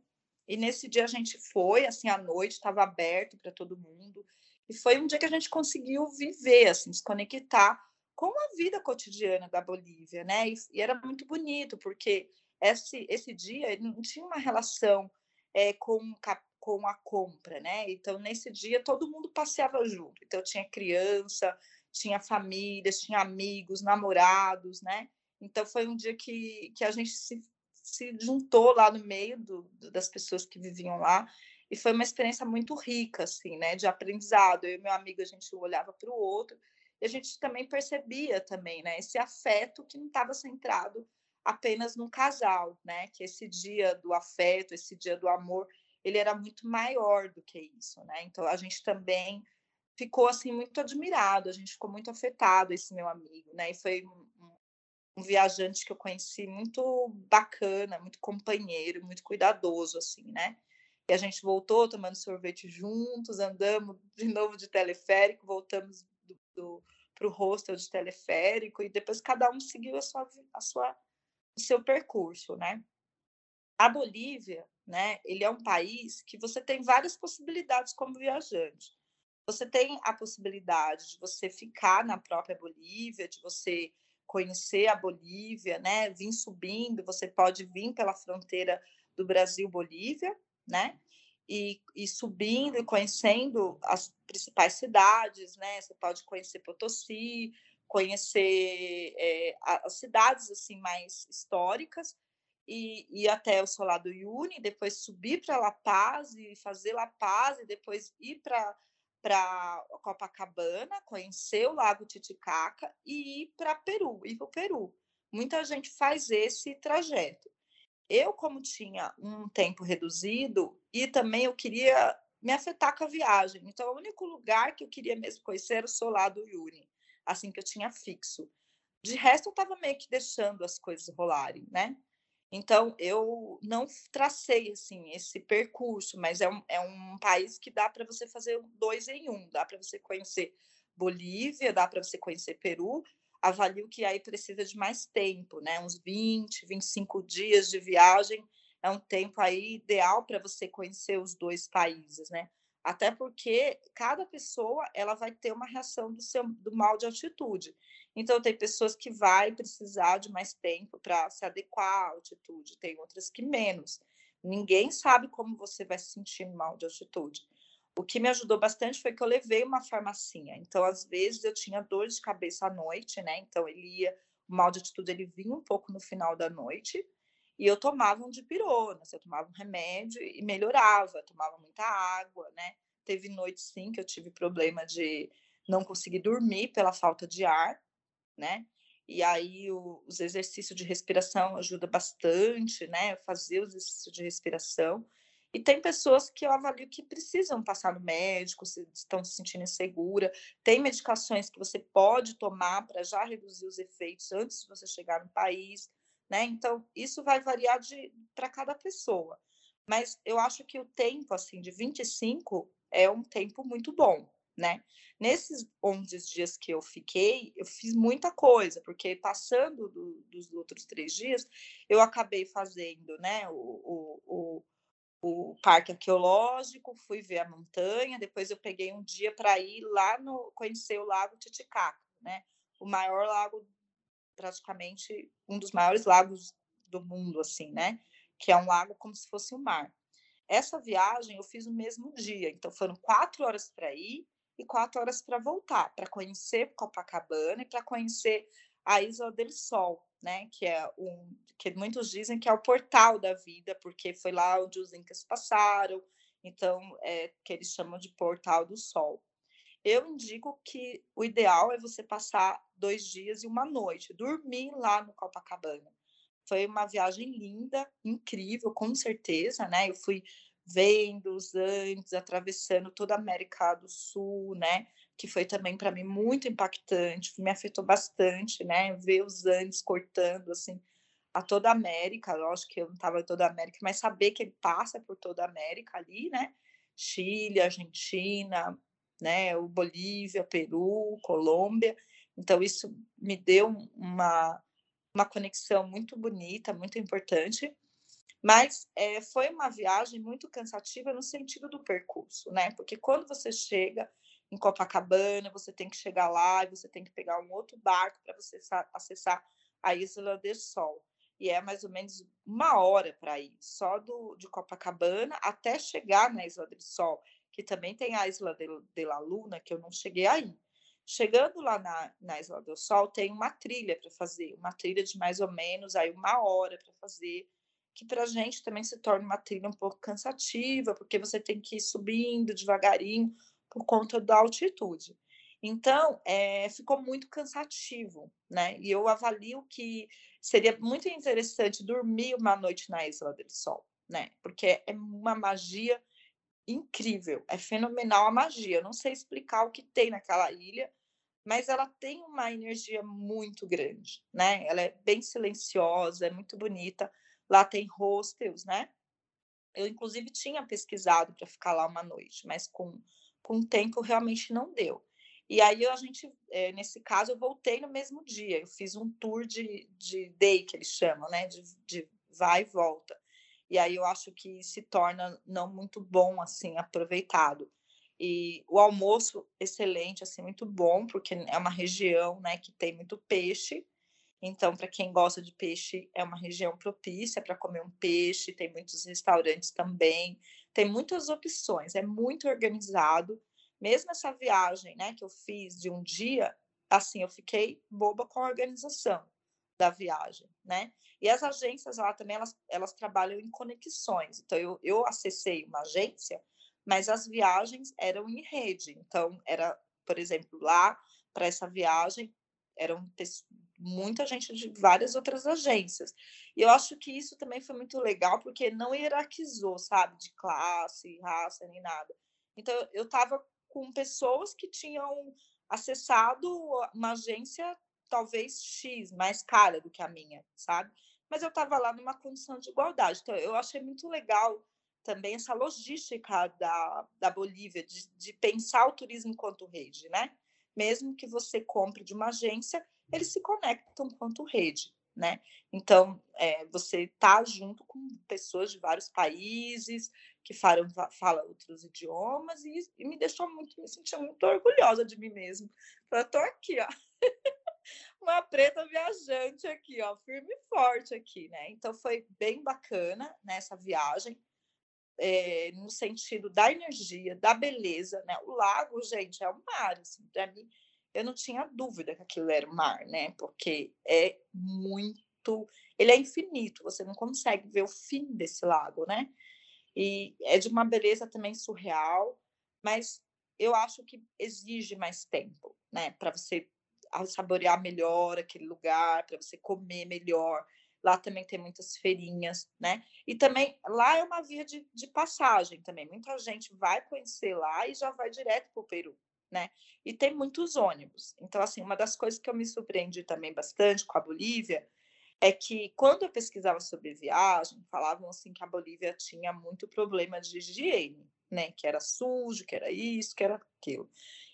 E nesse dia a gente foi, assim, à noite, estava aberto para todo mundo. E foi um dia que a gente conseguiu viver, assim, se conectar com a vida cotidiana da Bolívia, né? E, e era muito bonito, porque esse, esse dia não tinha uma relação é, com, com a compra, né? Então, nesse dia, todo mundo passeava junto. Então, tinha criança, tinha famílias, tinha amigos, namorados, né? Então foi um dia que, que a gente se, se juntou lá no meio do, do, das pessoas que viviam lá e foi uma experiência muito rica, assim, né, de aprendizado. Eu e meu amigo a gente olhava para o outro e a gente também percebia também, né, esse afeto que não estava centrado apenas no casal, né, que esse dia do afeto, esse dia do amor, ele era muito maior do que isso, né? Então a gente também ficou assim muito admirado, a gente ficou muito afetado esse meu amigo, né? E foi um, um viajante que eu conheci muito bacana, muito companheiro, muito cuidadoso assim, né? E a gente voltou tomando sorvete juntos, andamos de novo de teleférico, voltamos para o hostel de teleférico e depois cada um seguiu a sua, a sua, o seu percurso, né? A Bolívia, né? Ele é um país que você tem várias possibilidades como viajante. Você tem a possibilidade de você ficar na própria Bolívia, de você conhecer a Bolívia, né? Vir subindo, você pode vir pela fronteira do Brasil-Bolívia, né? E, e, subindo e conhecendo as principais cidades, né? Você pode conhecer Potosí, conhecer é, as cidades assim mais históricas e ir até o Solar do Uyuni, depois subir para La Paz e fazer La Paz e depois ir para para Copacabana, conhecer o Lago Titicaca e ir para Peru, ir para o Peru. Muita gente faz esse trajeto. Eu, como tinha um tempo reduzido e também eu queria me afetar com a viagem, então o único lugar que eu queria mesmo conhecer era o Solar do Uyuni, assim que eu tinha fixo. De resto, eu estava meio que deixando as coisas rolarem, né? Então, eu não tracei assim esse percurso, mas é um, é um país que dá para você fazer dois em um. Dá para você conhecer Bolívia, dá para você conhecer Peru. Avalio que aí precisa de mais tempo, né? Uns 20, 25 dias de viagem é um tempo aí ideal para você conhecer os dois países, né? Até porque cada pessoa ela vai ter uma reação do seu do mal de altitude. Então tem pessoas que vai precisar de mais tempo para se adequar à altitude, tem outras que menos. Ninguém sabe como você vai se sentir mal de altitude. O que me ajudou bastante foi que eu levei uma farmacinha. Então, às vezes, eu tinha dor de cabeça à noite, né? Então, ele ia, o mal de altitude ele vinha um pouco no final da noite e eu tomava um dipirona, eu tomava um remédio e melhorava, tomava muita água, né? Teve noites sim que eu tive problema de não conseguir dormir pela falta de ar, né? E aí o, os exercícios de respiração ajudam bastante, né? Fazer os exercícios de respiração. E tem pessoas que eu avalio que precisam passar no médico, se estão se sentindo insegura. Tem medicações que você pode tomar para já reduzir os efeitos antes de você chegar no país né? Então, isso vai variar para cada pessoa. Mas eu acho que o tempo, assim, de 25 é um tempo muito bom, né? Nesses 11 dias que eu fiquei, eu fiz muita coisa, porque passando do, dos outros três dias, eu acabei fazendo, né, o, o, o, o parque arqueológico, fui ver a montanha, depois eu peguei um dia para ir lá no conhecer o Lago Titicaca, né? O maior lago praticamente um dos maiores lagos do mundo, assim, né? Que é um lago como se fosse um mar. Essa viagem eu fiz no mesmo dia, então foram quatro horas para ir e quatro horas para voltar, para conhecer Copacabana e para conhecer a Isla del Sol, né? Que é um que muitos dizem que é o portal da vida, porque foi lá onde os incas passaram, então é que eles chamam de portal do Sol. Eu indico que o ideal é você passar dois dias e uma noite, dormir lá no Copacabana. Foi uma viagem linda, incrível, com certeza, né? Eu fui vendo os Andes, atravessando toda a América do Sul, né? Que foi também para mim muito impactante, me afetou bastante, né? Ver os Andes cortando assim a toda a América, lógico que eu não estava em toda a América, mas saber que ele passa por toda a América ali, né? Chile, Argentina, né? O Bolívia, Peru, Colômbia. Então isso me deu uma uma conexão muito bonita, muito importante. Mas é, foi uma viagem muito cansativa no sentido do percurso, né? Porque quando você chega em Copacabana, você tem que chegar lá e você tem que pegar um outro barco para você acessar a Isla del Sol. E é mais ou menos uma hora para ir, só do, de Copacabana até chegar na Isla del Sol que também tem a Isla de, de la Luna, que eu não cheguei aí. Chegando lá na, na Isla do Sol, tem uma trilha para fazer, uma trilha de mais ou menos aí uma hora para fazer, que para a gente também se torna uma trilha um pouco cansativa, porque você tem que ir subindo devagarinho por conta da altitude. Então, é, ficou muito cansativo, né? E eu avalio que seria muito interessante dormir uma noite na Isla do Sol, né? Porque é uma magia incrível, é fenomenal a magia. Eu não sei explicar o que tem naquela ilha, mas ela tem uma energia muito grande, né? Ela é bem silenciosa, é muito bonita. Lá tem hostels, né? Eu, inclusive, tinha pesquisado para ficar lá uma noite, mas com, com o tempo realmente não deu. E aí a gente, é, nesse caso, eu voltei no mesmo dia. Eu fiz um tour de, de day, que eles chamam, né? De, de vai e volta. E aí eu acho que se torna não muito bom, assim, aproveitado. E o almoço, excelente, assim, muito bom, porque é uma região, né, que tem muito peixe. Então, para quem gosta de peixe, é uma região propícia para comer um peixe. Tem muitos restaurantes também. Tem muitas opções. É muito organizado mesmo essa viagem, né, que eu fiz de um dia, assim, eu fiquei boba com a organização da viagem, né? E as agências lá também, elas, elas trabalham em conexões. Então, eu, eu acessei uma agência, mas as viagens eram em rede. Então, era, por exemplo, lá, para essa viagem, eram muita gente de várias outras agências. E eu acho que isso também foi muito legal, porque não hierarquizou, sabe, de classe, raça, nem nada. Então, eu estava com pessoas que tinham acessado uma agência talvez X, mais cara do que a minha, sabe? Mas eu estava lá numa condição de igualdade. Então, eu achei muito legal também essa logística da, da Bolívia, de, de pensar o turismo enquanto rede, né? Mesmo que você compre de uma agência, eles se conectam quanto rede né? Então, é, você está junto com pessoas de vários países que falam, falam outros idiomas e, e, me deixou muito, me senti muito orgulhosa de mim mesma. Eu estou aqui, ó. <laughs> Uma preta viajante aqui, ó, firme e forte aqui, né? Então foi bem bacana nessa né, viagem, é, no sentido da energia, da beleza, né? O lago, gente, é o mar, assim, para mim eu não tinha dúvida que aquilo era mar, né? Porque é muito. Ele é infinito, você não consegue ver o fim desse lago, né? E é de uma beleza também surreal, mas eu acho que exige mais tempo, né? Para você saborear melhor aquele lugar, para você comer melhor. Lá também tem muitas feirinhas, né? E também lá é uma via de, de passagem também. Muita gente vai conhecer lá e já vai direto para o Peru né? E tem muitos ônibus. Então, assim, uma das coisas que eu me surpreendi também bastante com a Bolívia é que quando eu pesquisava sobre viagem, falavam assim que a Bolívia tinha muito problema de higiene, né? Que era sujo, que era isso, que era aquilo.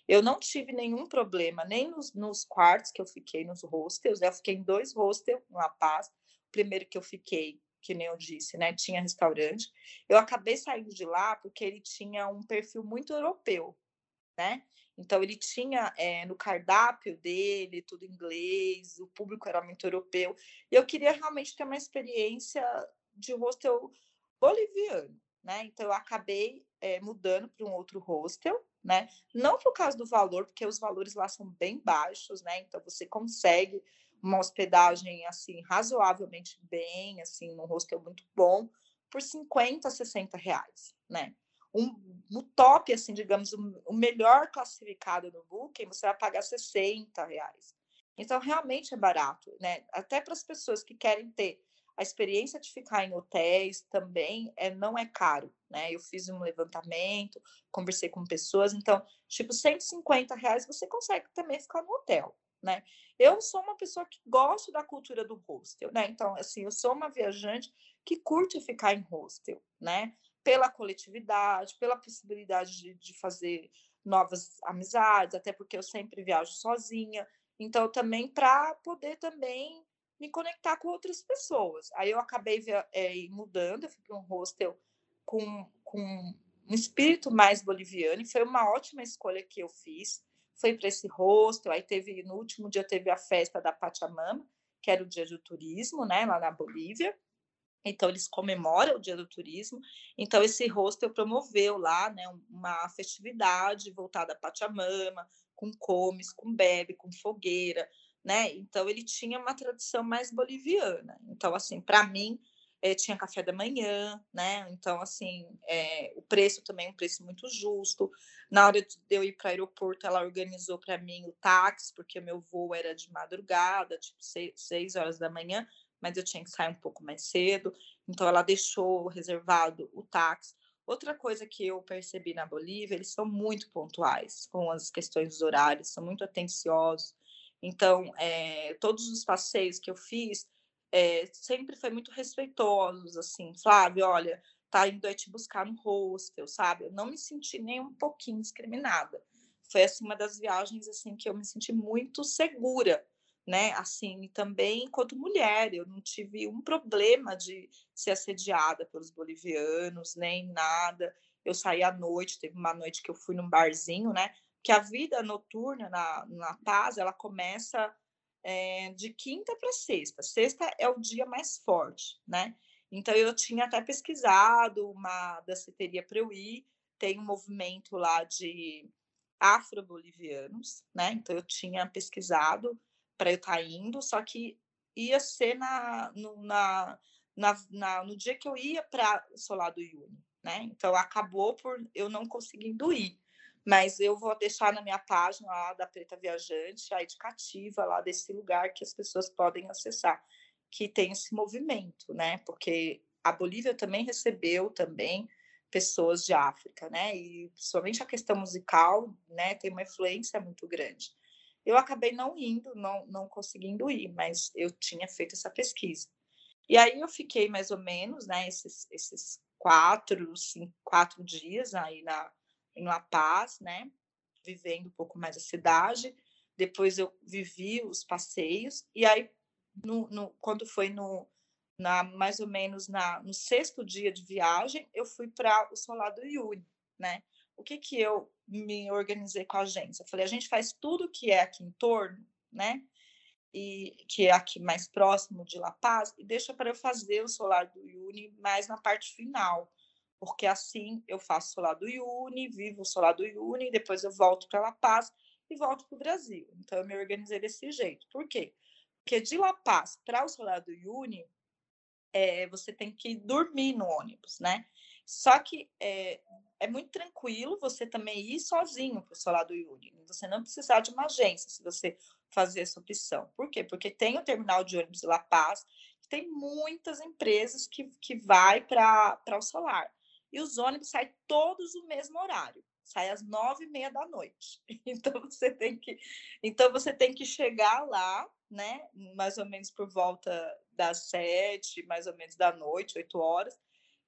Eu não tive nenhum problema, nem nos, nos quartos que eu fiquei, nos hostels, né? Eu fiquei em dois hostels em La Paz. O primeiro que eu fiquei, que nem eu disse, né? Tinha restaurante. Eu acabei saindo de lá porque ele tinha um perfil muito europeu, né? Então, ele tinha é, no cardápio dele tudo inglês, o público era muito europeu. E eu queria realmente ter uma experiência de hostel boliviano, né? Então, eu acabei é, mudando para um outro hostel, né? Não por causa do valor, porque os valores lá são bem baixos, né? Então, você consegue uma hospedagem, assim, razoavelmente bem, assim, num hostel muito bom, por 50, 60 reais, né? Um, top, assim, digamos, o, o melhor classificado no Booking, você vai pagar 60 reais. Então, realmente é barato, né? Até para as pessoas que querem ter a experiência de ficar em hotéis também é, não é caro, né? Eu fiz um levantamento, conversei com pessoas, então, tipo, 150 reais você consegue também ficar no hotel, né? Eu sou uma pessoa que gosto da cultura do hostel, né? Então, assim, eu sou uma viajante que curte ficar em hostel, né? Pela coletividade, pela possibilidade de, de fazer novas amizades, até porque eu sempre viajo sozinha. Então, também para poder também me conectar com outras pessoas. Aí eu acabei é, mudando, eu fui para um hostel com, com um espírito mais boliviano, e foi uma ótima escolha que eu fiz. Foi para esse hostel, aí teve, no último dia teve a festa da Pachamama, que era o dia do turismo, né, lá na Bolívia. Então, eles comemoram o Dia do Turismo. Então, esse hostel promoveu lá né, uma festividade voltada a Pachamama, com comes, com bebe, com fogueira, né? Então, ele tinha uma tradição mais boliviana. Então, assim, para mim, é, tinha café da manhã, né? Então, assim, é, o preço também é um preço muito justo. Na hora de eu ir para o aeroporto, ela organizou para mim o táxi, porque o meu voo era de madrugada, tipo seis, seis horas da manhã mas eu tinha que sair um pouco mais cedo, então ela deixou reservado o táxi. Outra coisa que eu percebi na Bolívia, eles são muito pontuais com as questões dos horários, são muito atenciosos. Então, é, todos os passeios que eu fiz é, sempre foi muito respeitosos, assim, Flávio, olha, tá indo aí te buscar no hostel, sabe? Eu não me senti nem um pouquinho discriminada. Foi assim uma das viagens assim que eu me senti muito segura né? Assim, também enquanto mulher, eu não tive um problema de ser assediada pelos bolivianos, nem nada. Eu saí à noite, teve uma noite que eu fui num barzinho, né? Que a vida noturna na, na Paz, ela começa é, de quinta para sexta. Sexta é o dia mais forte, né? Então eu tinha até pesquisado uma danceteria para eu ir. Tem um movimento lá de afro-bolivianos, né? Então eu tinha pesquisado para eu estar tá indo, só que ia ser na, no, na, na, na no dia que eu ia para o Solar do Yuni, né? Então acabou por eu não conseguindo ir. Mas eu vou deixar na minha página lá da Preta Viajante a indicativa lá desse lugar que as pessoas podem acessar, que tem esse movimento, né? Porque a Bolívia também recebeu também pessoas de África, né? E somente a questão musical, né, tem uma influência muito grande. Eu acabei não indo, não, não conseguindo ir, mas eu tinha feito essa pesquisa. E aí eu fiquei mais ou menos, né, esses, esses quatro, cinco, quatro dias aí na, em La Paz, né, vivendo um pouco mais a cidade. Depois eu vivi os passeios, e aí, no, no, quando foi no, na, mais ou menos na, no sexto dia de viagem, eu fui para o Solar do Yuri, né? O que que eu me organizei com a agência? Eu falei, a gente faz tudo que é aqui em torno, né? E que é aqui mais próximo de La Paz, e deixa para eu fazer o solar do Uni mais na parte final, porque assim eu faço o solar do Uni, vivo o solar do Uni, depois eu volto para La Paz e volto para o Brasil. Então eu me organizei desse jeito. Por quê? Porque de La Paz para o solar do Uni, é, você tem que dormir no ônibus, né? Só que é, é muito tranquilo você também ir sozinho para o solar do Yuri. Você não precisar de uma agência se você fazer essa opção. Por quê? Porque tem o terminal de ônibus La Paz, tem muitas empresas que, que vai para o solar. E os ônibus saem todos no mesmo horário. Sai às nove e meia da noite. <laughs> Então você tem que, então você tem que chegar lá, né? Mais ou menos por volta das sete, mais ou menos da noite, oito horas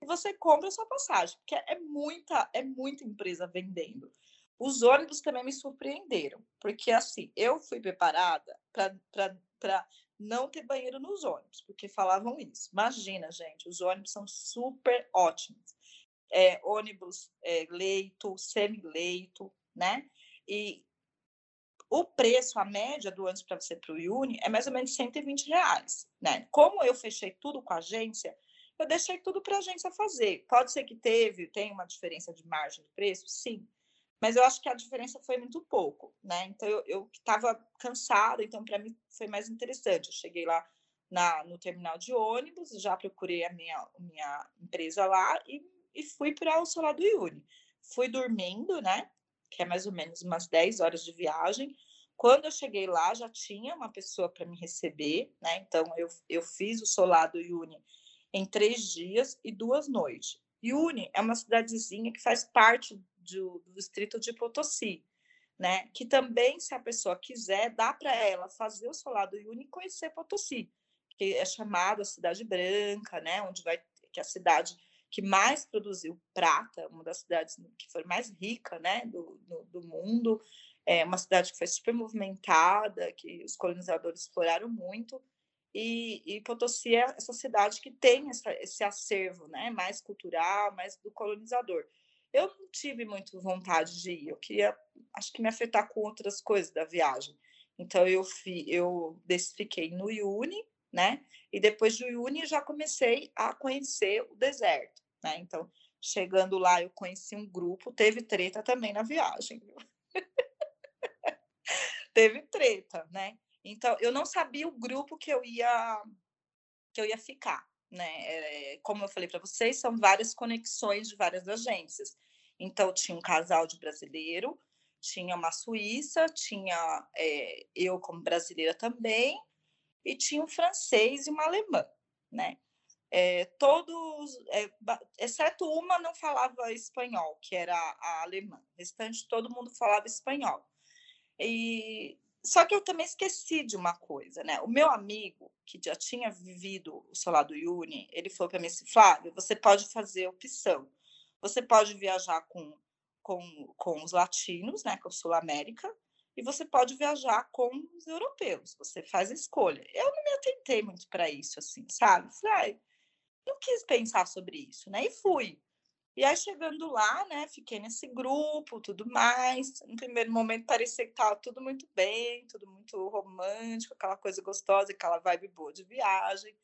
você compra a sua passagem, porque é muita, é muita empresa vendendo. Os ônibus também me surpreenderam, porque assim, eu fui preparada para não ter banheiro nos ônibus, porque falavam isso. Imagina, gente, os ônibus são super ótimos. É, ônibus é, leito, semi-leito, né? E o preço, a média do ônibus para você para o Uni é mais ou menos 120 reais, né? Como eu fechei tudo com a agência, eu deixei tudo para a agência fazer. Pode ser que teve, tem uma diferença de margem de preço, sim, mas eu acho que a diferença foi muito pouco, né? Então eu estava cansada, então para mim foi mais interessante. Eu cheguei lá na, no terminal de ônibus, já procurei a minha, minha empresa lá e, e fui para o Solar do Iune. Fui dormindo, né? Que é mais ou menos umas 10 horas de viagem. Quando eu cheguei lá, já tinha uma pessoa para me receber, né? Então eu, eu fiz o Solar do Iune em três dias e duas noites. Yuni é uma cidadezinha que faz parte do, do distrito de Potosí, né? Que também, se a pessoa quiser, dá para ela fazer o solar do Yuni e conhecer Potosí, que é chamada Cidade Branca, né? Onde vai que é a cidade que mais produziu prata, uma das cidades que foi mais rica, né? Do, do, do mundo, é uma cidade que foi super movimentada, que os colonizadores exploraram muito e, e Potosí é essa cidade que tem essa, esse acervo né, mais cultural, mais do colonizador. Eu não tive muito vontade de ir, eu queria, acho que me afetar com outras coisas da viagem. Então, eu, fi, eu fiquei no Iuni, né? E depois de Uyuni já comecei a conhecer o deserto, né? Então, chegando lá, eu conheci um grupo, teve treta também na viagem, <laughs> teve treta, né? Então, eu não sabia o grupo que eu ia que eu ia ficar, né? É, como eu falei para vocês, são várias conexões de várias agências. Então, tinha um casal de brasileiro, tinha uma suíça, tinha é, eu como brasileira também, e tinha um francês e uma alemã, né? É, todos, é, exceto uma, não falava espanhol, que era a alemã. O restante, todo mundo falava espanhol. E só que eu também esqueci de uma coisa, né? O meu amigo, que já tinha vivido o Solar do Uni, ele falou para mim assim, Flávio, você pode fazer opção. Você pode viajar com, com, com os latinos, né, com a Sul América, e você pode viajar com os europeus. Você faz a escolha. Eu não me atentei muito para isso, assim, sabe? Falei, não quis pensar sobre isso, né? E fui. E aí, chegando lá, né, fiquei nesse grupo, tudo mais. No primeiro momento, parecia que estava tudo muito bem, tudo muito romântico, aquela coisa gostosa, aquela vibe boa de viagem,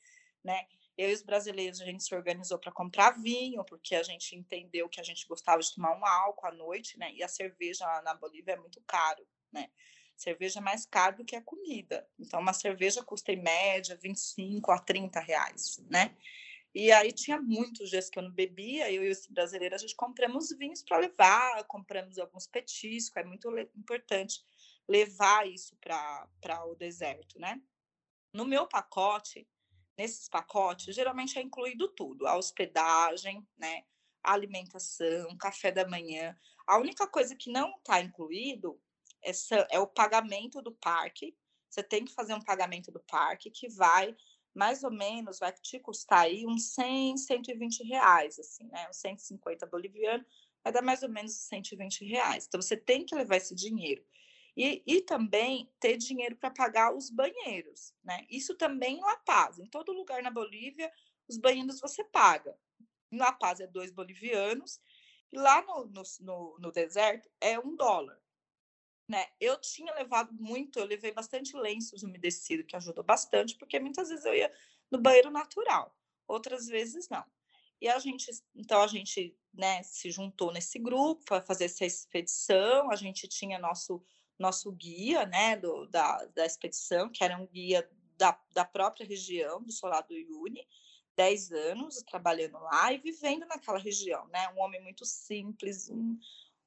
né? Eu e os brasileiros, a gente se organizou para comprar vinho, porque a gente entendeu que a gente gostava de tomar um álcool à noite, né? E a cerveja lá na Bolívia é muito caro, né? Cerveja é mais caro do que a comida. Então, uma cerveja custa em média 25 a 30 reais, né? E aí tinha muitos dias que eu não bebia, eu e os brasileiros, a gente compramos vinhos para levar, compramos alguns petiscos, é muito importante levar isso para o deserto, né? No meu pacote, nesses pacotes, geralmente é incluído tudo: a hospedagem, né? A alimentação, café da manhã. A única coisa que não está incluído é, é o pagamento do parque. Você tem que fazer um pagamento do parque que vai mais ou menos vai te custar aí uns 100, 120 reais, assim, né? Uns 150 boliviano, vai dar mais ou menos 120 reais. Então, você tem que levar esse dinheiro. E, e também ter dinheiro para pagar os banheiros, né? Isso também em La Paz. Em todo lugar na Bolívia, os banheiros você paga. Em La Paz é dois bolivianos, e lá no, no, no, no deserto é um dólar né? Eu tinha levado muito, eu levei bastante lenços umedecidos, que ajudou bastante, porque muitas vezes eu ia no banheiro natural, outras vezes não. E a gente, então a gente, né, se juntou nesse grupo para fazer essa expedição, a gente tinha nosso nosso guia, né, do, da, da expedição, que era um guia da, da própria região, do Solar do Iune, 10 anos trabalhando lá e vivendo naquela região, né? Um homem muito simples, um,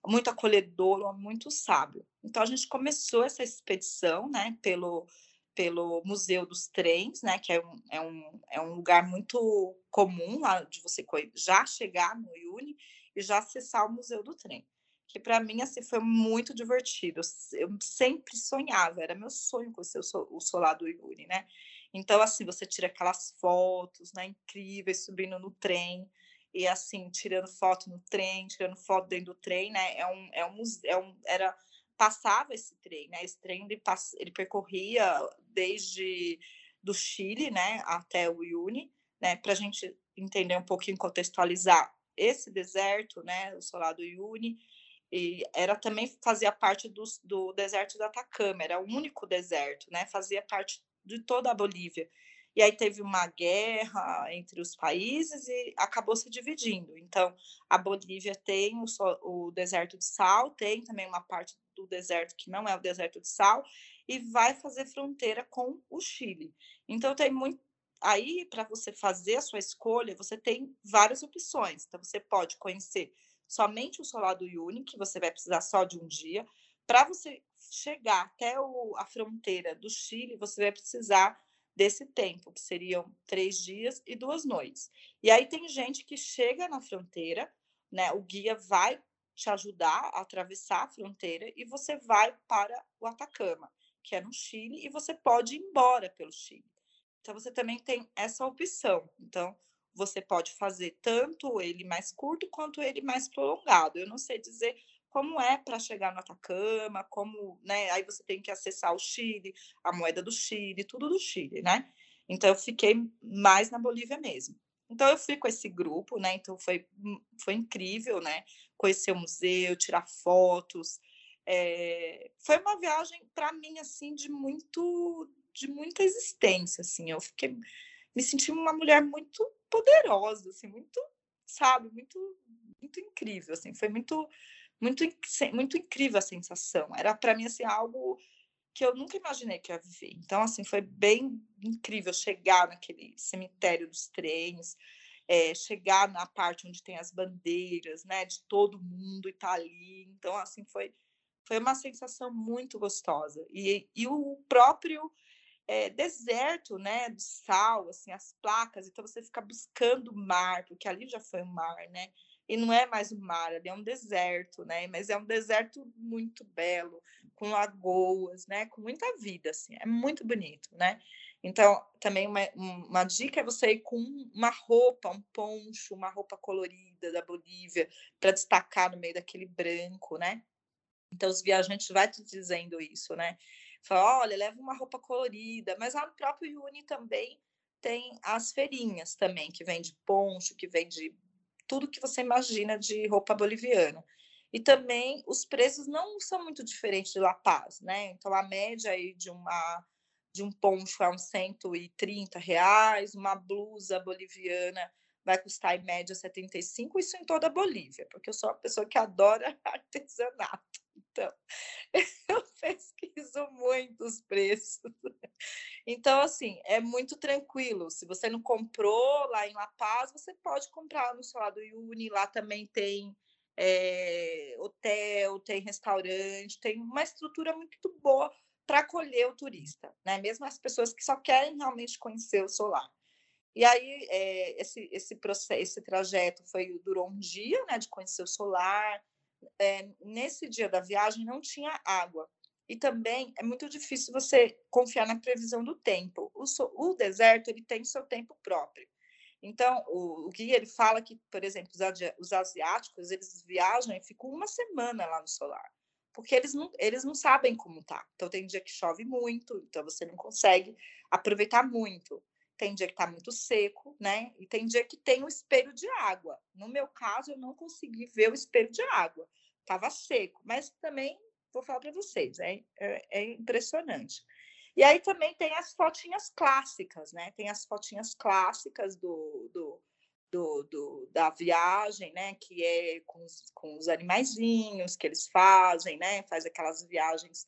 muito acolhedor, muito sábio. Então a gente começou essa expedição, né, pelo pelo Museu dos Trens, né, que é um, é um, é um lugar muito comum lá de você já chegar no Iune e já acessar o Museu do Trem, que para mim assim foi muito divertido. Eu sempre sonhava, era meu sonho conhecer o solar do Iune, né? Então assim, você tira aquelas fotos, né, incríveis subindo no trem e assim, tirando foto no trem, tirando foto dentro do trem, né? É um, é um, é um era passava esse trem, né? Esse trem ele, pass, ele percorria desde do Chile, né, até o Iuni, né? Para a gente entender um pouquinho, contextualizar esse deserto, né, o solar do Iuni, e era também fazia parte do, do deserto do Atacama, era o único deserto, né? Fazia parte de toda a Bolívia. E aí teve uma guerra entre os países e acabou se dividindo. Então, a Bolívia tem o, o deserto de sal, tem também uma parte do deserto que não é o deserto de sal, e vai fazer fronteira com o Chile. Então, tem muito. Aí, para você fazer a sua escolha, você tem várias opções. Então, você pode conhecer somente o solar do Uyuni, que você vai precisar só de um dia. Para você chegar até o, a fronteira do Chile, você vai precisar desse tempo, que seriam três dias e duas noites. E aí tem gente que chega na fronteira, né? O guia vai te ajudar a atravessar a fronteira e você vai para o Atacama, que é no Chile, e você pode ir embora pelo Chile. Então você também tem essa opção. Então você pode fazer tanto ele mais curto quanto ele mais prolongado. Eu não sei dizer como é para chegar no Atacama, como, né? Aí você tem que acessar o Chile, a moeda do Chile, tudo do Chile, né? Então eu fiquei mais na Bolívia mesmo. Então eu fui com esse grupo, né? Então foi, foi incrível, né? Conhecer o museu, tirar fotos. É... Foi uma viagem para mim assim de muito de muita existência, assim. Eu fiquei me senti uma mulher muito poderosa, assim, muito, sabe, muito muito incrível, assim, foi muito muito muito incrível a sensação. Era para mim assim algo que eu nunca imaginei que ia viver. Então, assim, foi bem incrível chegar naquele cemitério dos trens, é, chegar na parte onde tem as bandeiras, né, de todo mundo e tá ali. Então, assim, foi foi uma sensação muito gostosa. E, e o próprio é, deserto, né, de sal, assim, as placas, então você fica buscando o mar, porque ali já foi o mar, né? E não é mais o mar, ali é um deserto, né? Mas é um deserto muito belo, com lagoas, né? Com muita vida, assim, é muito bonito, né? Então, também uma, uma dica é você ir com uma roupa, um poncho, uma roupa colorida da Bolívia, para destacar no meio daquele branco, né? Então, os viajantes vai te dizendo isso, né? Fala, olha, leva uma roupa colorida, mas lá no próprio Uni também tem as feirinhas também, que vende poncho, que vende tudo que você imagina de roupa boliviana. E também os preços não são muito diferentes de La Paz, né? Então a média aí de uma de um poncho é uns 130 reais, uma blusa boliviana vai custar em média 75, isso em toda a Bolívia, porque eu sou uma pessoa que adora <laughs> artesanato. Então, <laughs> eu pesquiso muito os preços. Então, assim, é muito tranquilo. Se você não comprou lá em La Paz, você pode comprar no seu lado Uni. Lá também tem é, hotel, tem restaurante, tem uma estrutura muito boa para acolher o turista, né? Mesmo as pessoas que só querem realmente conhecer o solar. E aí, é, esse, esse, processo, esse trajeto foi, durou um dia, né, de conhecer o solar, é, nesse dia da viagem não tinha água. E também é muito difícil você confiar na previsão do tempo. O, o deserto ele tem seu tempo próprio. Então, o, o guia ele fala que, por exemplo, os, os asiáticos eles viajam e ficam uma semana lá no solar, porque eles não, eles não sabem como tá. Então, tem dia que chove muito, então você não consegue aproveitar muito tem dia que está muito seco, né? E tem dia que tem o espelho de água. No meu caso, eu não consegui ver o espelho de água, estava seco, mas também vou falar para vocês, é, é, é, impressionante. E aí também tem as fotinhas clássicas, né? Tem as fotinhas clássicas do, do, do, do da viagem, né? Que é com os, com os animaizinhos que eles fazem, né? Faz aquelas viagens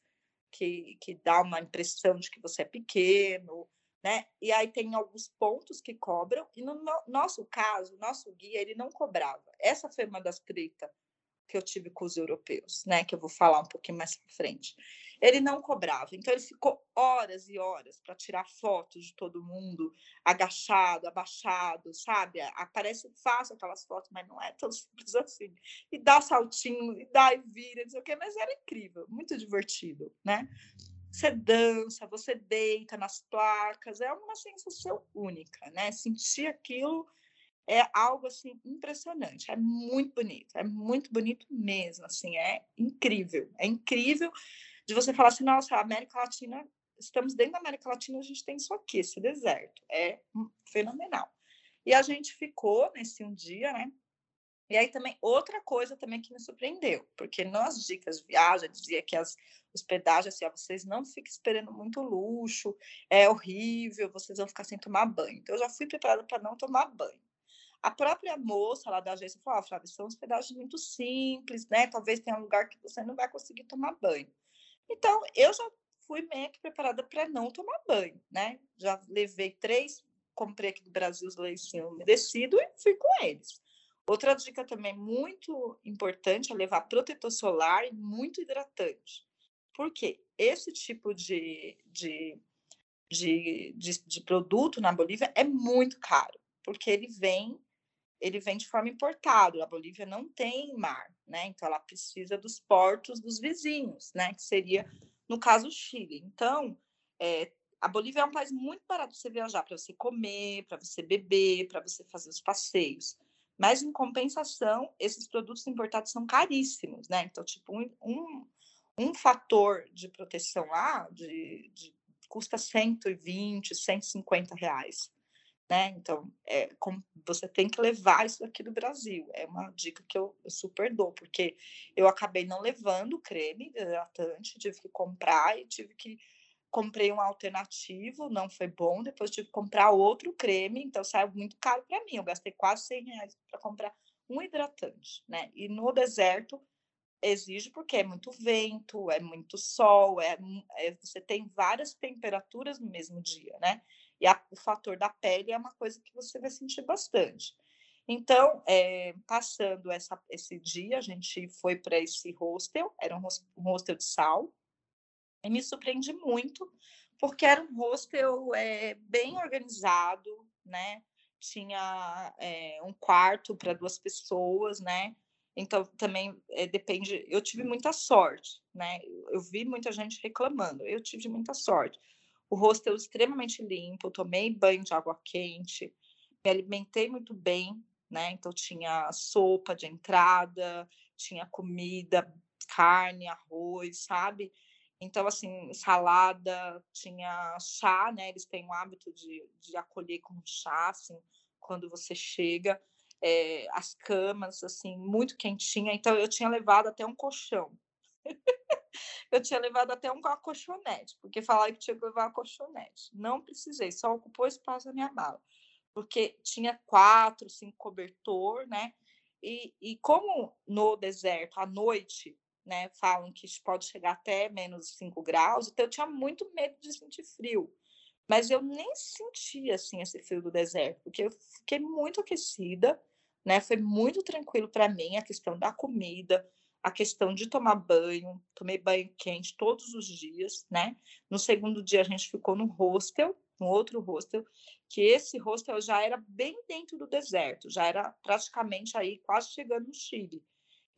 que, que dá uma impressão de que você é pequeno né? E aí tem alguns pontos que cobram, e no nosso caso, nosso guia, ele não cobrava. Essa foi uma das tretas que eu tive com os europeus, né? Que eu vou falar um pouquinho mais para frente. Ele não cobrava, então ele ficou horas e horas para tirar fotos de todo mundo, agachado, abaixado, sabe? Aparece fácil aquelas fotos, mas não é tão <laughs> simples assim. E dá saltinho, e dá e vira, não sei o quê, mas era incrível, muito divertido, né? Você dança, você deita nas placas, é uma sensação única, né? Sentir aquilo é algo assim impressionante, é muito bonito, é muito bonito mesmo, assim, é incrível, é incrível de você falar assim, nossa, a América Latina, estamos dentro da América Latina, a gente tem isso aqui, esse deserto, é fenomenal. E a gente ficou nesse um dia, né? E aí também, outra coisa também que me surpreendeu, porque nas dicas de viagem dizia que as hospedagens, assim, ó, vocês não fiquem esperando muito luxo, é horrível, vocês vão ficar sem tomar banho. Então, eu já fui preparada para não tomar banho. A própria moça lá da agência falou, ah, Flávia, são hospedagens muito simples, né? Talvez tenha um lugar que você não vai conseguir tomar banho. Então, eu já fui meio que preparada para não tomar banho, né? Já levei três, comprei aqui do Brasil os leicinhos umedecidos e fui com eles. Outra dica também muito importante é levar protetor solar e muito hidratante. Por quê? Esse tipo de, de, de, de, de produto na Bolívia é muito caro, porque ele vem ele vem de forma importada. A Bolívia não tem mar, né? Então ela precisa dos portos dos vizinhos, né? Que seria, no caso, o Chile. Então, é, a Bolívia é um país muito barato para você viajar, para você comer, para você beber, para você fazer os passeios. Mas, em compensação, esses produtos importados são caríssimos, né? Então, tipo, um, um, um fator de proteção lá de, de, custa 120, 150 reais. Né? Então, é, com, você tem que levar isso aqui do Brasil. É uma dica que eu, eu, super dou, porque eu acabei não levando creme hidratante, tive que comprar e tive que comprei um alternativo, não foi bom. Depois tive que comprar outro creme, então saiu muito caro para mim. Eu gastei quase 100 reais para comprar um hidratante, né? E no deserto exige porque é muito vento, é muito sol, é, é você tem várias temperaturas no mesmo dia, né? E a, o fator da pele é uma coisa que você vai sentir bastante. Então, é, passando essa, esse dia, a gente foi para esse hostel, era um hostel de sal, e me surpreendi muito, porque era um hostel é, bem organizado, né? Tinha é, um quarto para duas pessoas, né? Então, também é, depende. Eu tive muita sorte, né? Eu vi muita gente reclamando, eu tive muita sorte. O hostel extremamente limpo, tomei banho de água quente, me alimentei muito bem, né? Então, tinha sopa de entrada, tinha comida, carne, arroz, sabe? Então, assim, salada, tinha chá, né? Eles têm o hábito de, de acolher com chá, assim, quando você chega. É, as camas, assim, muito quentinha. Então, eu tinha levado até um colchão. <laughs> eu tinha levado até um colchonete, porque falaram que tinha que levar uma colchonete. Não precisei, só ocupou espaço na minha mala. Porque tinha quatro, cinco cobertor, né? E, e como no deserto, à noite, né, falam que pode chegar até menos 5 graus, então eu tinha muito medo de sentir frio. Mas eu nem senti assim esse frio do deserto, porque eu fiquei muito aquecida, né? Foi muito tranquilo para mim a questão da comida, a questão de tomar banho, tomei banho quente todos os dias, né? No segundo dia a gente ficou no hostel, no outro hostel, que esse hostel já era bem dentro do deserto, já era praticamente aí quase chegando no Chile.